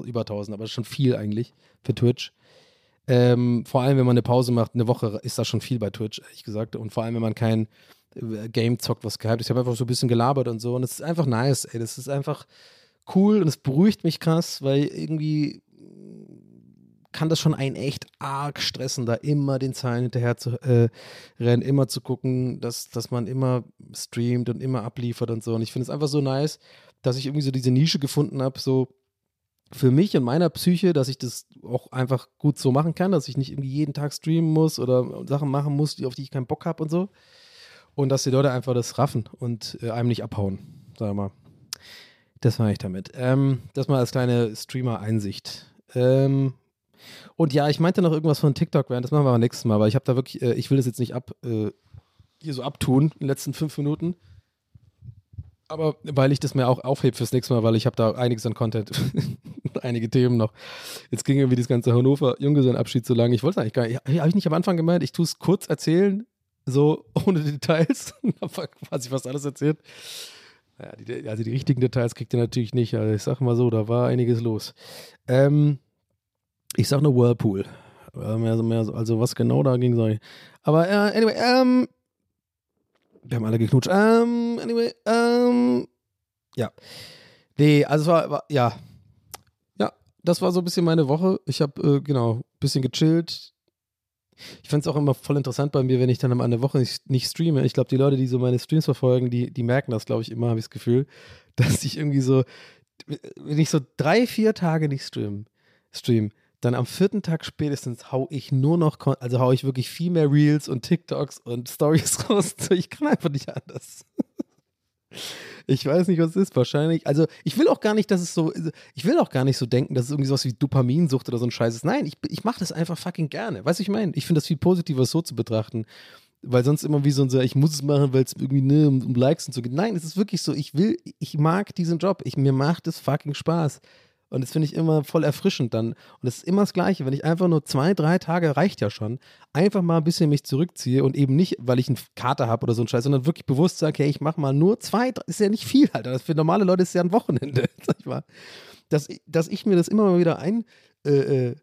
über tausend, aber schon viel eigentlich für Twitch. Ähm, vor allem, wenn man eine Pause macht, eine Woche ist das schon viel bei Twitch, ehrlich gesagt. Und vor allem, wenn man kein äh, Game zockt, was gehypt ist. Ich habe einfach so ein bisschen gelabert und so. Und es ist einfach nice, ey. Das ist einfach cool und es beruhigt mich krass, weil irgendwie kann das schon einen echt arg stressen, da immer den Zahlen hinterher zu äh, rennen, immer zu gucken, dass, dass man immer streamt und immer abliefert und so. Und ich finde es einfach so nice, dass ich irgendwie so diese Nische gefunden habe, so für mich und meiner Psyche, dass ich das auch einfach gut so machen kann, dass ich nicht irgendwie jeden Tag streamen muss oder Sachen machen muss, auf die ich keinen Bock habe und so. Und dass die Leute einfach das raffen und äh, einem nicht abhauen, sag mal. Das war ich damit. Ähm, das mal als kleine Streamer-Einsicht. Ähm, und ja, ich meinte noch irgendwas von TikTok während, das machen wir beim nächsten Mal, weil ich habe da wirklich, äh, ich will das jetzt nicht ab, äh, hier so abtun in den letzten fünf Minuten. Aber weil ich das mir auch aufhebe fürs nächste Mal, weil ich habe da einiges an Content, [laughs] [laughs] einige Themen noch. Jetzt ging irgendwie das ganze Hannover Junggesellenabschied so lange. Ich wollte eigentlich gar nicht. Habe ich nicht am Anfang gemeint, ich tue es kurz erzählen, so [laughs] ohne Details. [laughs] habe quasi fast alles erzählt. Ja, die, also die richtigen Details kriegt ihr natürlich nicht. Also ich sag mal so, da war einiges los. Ähm, ich sag nur Whirlpool. Mehr, mehr, also was genau da ging, sage ich. Aber äh, anyway, ähm, wir haben alle geknutscht. Ähm, anyway, ähm, ja. Nee, also es war, war, ja. Das war so ein bisschen meine Woche. Ich habe, äh, genau, ein bisschen gechillt. Ich fand es auch immer voll interessant bei mir, wenn ich dann am Ende der Woche nicht, nicht streame. Ich glaube, die Leute, die so meine Streams verfolgen, die, die merken das, glaube ich, immer, habe ich das Gefühl, [laughs] dass ich irgendwie so, wenn ich so drei, vier Tage nicht stream, stream dann am vierten Tag spätestens hau ich nur noch, also hau ich wirklich viel mehr Reels und TikToks und Stories [laughs] raus. Ich kann einfach nicht anders. Ich weiß nicht, was es ist. Wahrscheinlich. Also, ich will auch gar nicht, dass es so. Ich will auch gar nicht so denken, dass es irgendwie sowas wie Dopaminsucht oder so ein Scheiß ist. Nein, ich, ich mache das einfach fucking gerne. Weißt du, ich meine? Ich finde das viel positiver, so zu betrachten. Weil sonst immer wie so ein, ich muss es machen, weil es irgendwie ne, um, um Likes und so geht. Nein, es ist wirklich so. Ich will, ich mag diesen Job. Ich, mir macht es fucking Spaß. Und das finde ich immer voll erfrischend dann. Und es ist immer das Gleiche, wenn ich einfach nur zwei, drei Tage reicht ja schon, einfach mal ein bisschen mich zurückziehe und eben nicht, weil ich einen Kater habe oder so ein Scheiß, sondern wirklich bewusst sage, hey, ich mache mal nur zwei, ist ja nicht viel, Alter. Das für normale Leute ist ja ein Wochenende, [laughs] sag ich mal. Dass, dass ich mir das immer mal wieder ein, äh, äh,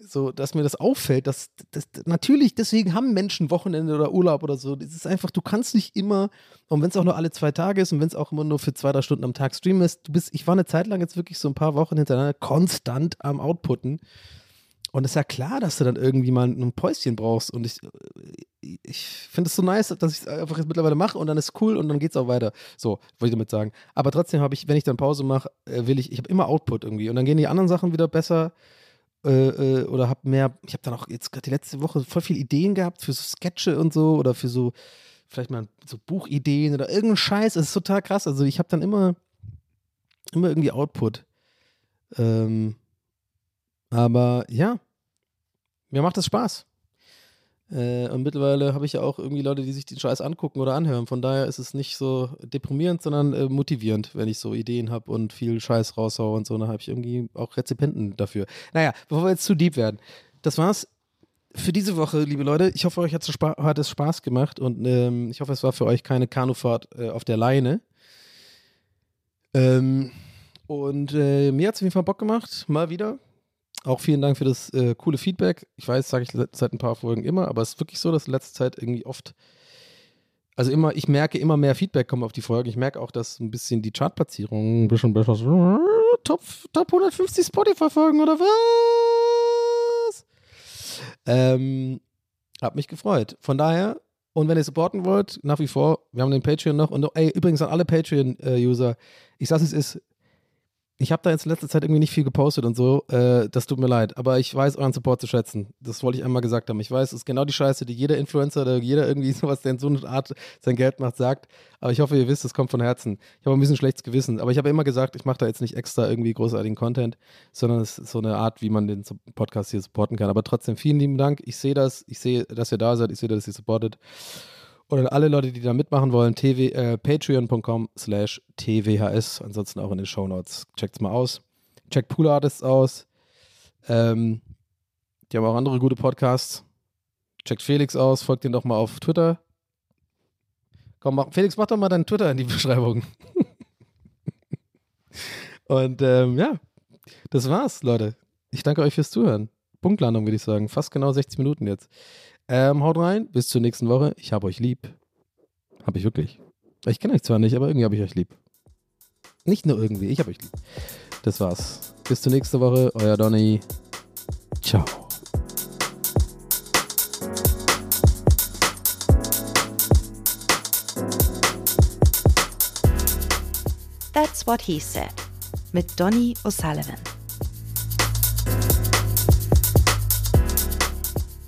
so, dass mir das auffällt, dass, dass natürlich, deswegen haben Menschen Wochenende oder Urlaub oder so. Es ist einfach, du kannst nicht immer, und wenn es auch nur alle zwei Tage ist und wenn es auch immer nur für zwei, drei Stunden am Tag streamen ist, du bist, ich war eine Zeit lang jetzt wirklich so ein paar Wochen hintereinander konstant am Outputten. Und es ist ja klar, dass du dann irgendwie mal ein Päuschen brauchst. Und ich, ich finde es so nice, dass ich es einfach jetzt mittlerweile mache und dann ist cool und dann geht es auch weiter. So, wollte ich damit sagen. Aber trotzdem habe ich, wenn ich dann Pause mache, äh, will ich, ich habe immer Output irgendwie. Und dann gehen die anderen Sachen wieder besser äh, äh, oder habe mehr, ich habe dann auch jetzt gerade die letzte Woche voll viele Ideen gehabt für so Sketche und so oder für so, vielleicht mal so Buchideen oder irgendeinen Scheiß. Es ist total krass. Also ich habe dann immer, immer irgendwie Output. Ähm, aber ja, mir macht das Spaß. Äh, und mittlerweile habe ich ja auch irgendwie Leute, die sich den Scheiß angucken oder anhören. Von daher ist es nicht so deprimierend, sondern äh, motivierend, wenn ich so Ideen habe und viel Scheiß raushaue und so. Dann habe ich irgendwie auch Rezipenten dafür. Naja, bevor wir jetzt zu deep werden. Das war's für diese Woche, liebe Leute. Ich hoffe, euch hat es Spaß gemacht und ähm, ich hoffe, es war für euch keine Kanufahrt äh, auf der Leine. Ähm, und äh, mir hat es auf jeden Fall Bock gemacht, mal wieder. Auch vielen Dank für das äh, coole Feedback. Ich weiß, sage ich seit ein paar Folgen immer, aber es ist wirklich so, dass in letzter Zeit irgendwie oft, also immer, ich merke immer mehr Feedback kommen auf die Folgen. Ich merke auch, dass ein bisschen die Chartplatzierung ein bisschen besser. Top, Top 150 Spotify-Folgen oder was? Ähm, hab mich gefreut. Von daher, und wenn ihr supporten wollt, nach wie vor, wir haben den Patreon noch. Und ey, übrigens an alle Patreon-User, ich sage es ist, ich habe da jetzt in letzter Zeit irgendwie nicht viel gepostet und so. Äh, das tut mir leid. Aber ich weiß euren Support zu schätzen. Das wollte ich einmal gesagt haben. Ich weiß, es ist genau die Scheiße, die jeder Influencer oder jeder irgendwie [laughs] sowas, der in so einer Art sein Geld macht, sagt. Aber ich hoffe, ihr wisst, es kommt von Herzen. Ich habe ein bisschen schlechtes Gewissen. Aber ich habe immer gesagt, ich mache da jetzt nicht extra irgendwie großartigen Content, sondern es ist so eine Art, wie man den Podcast hier supporten kann. Aber trotzdem vielen lieben Dank. Ich sehe das. Ich sehe, dass ihr da seid. Ich sehe, dass ihr supportet. Oder alle Leute, die da mitmachen wollen, äh, patreon.com slash tvhs. Ansonsten auch in den Shownotes. Checkt's mal aus. Checkt Pool Artists aus. Ähm, die haben auch andere gute Podcasts. Checkt Felix aus. Folgt den doch mal auf Twitter. Komm, mach, Felix, mach doch mal deinen Twitter in die [laughs] Beschreibung. Und ähm, ja, das war's, Leute. Ich danke euch fürs Zuhören. Punktlandung, würde ich sagen. Fast genau 60 Minuten jetzt. Ähm, haut rein, bis zur nächsten Woche. Ich habe euch lieb. Habe ich wirklich. Ich kenne euch zwar nicht, aber irgendwie habe ich euch lieb. Nicht nur irgendwie, ich habe euch lieb. Das war's. Bis zur nächsten Woche. Euer Donny. Ciao. That's what he said. Mit Donny O'Sullivan.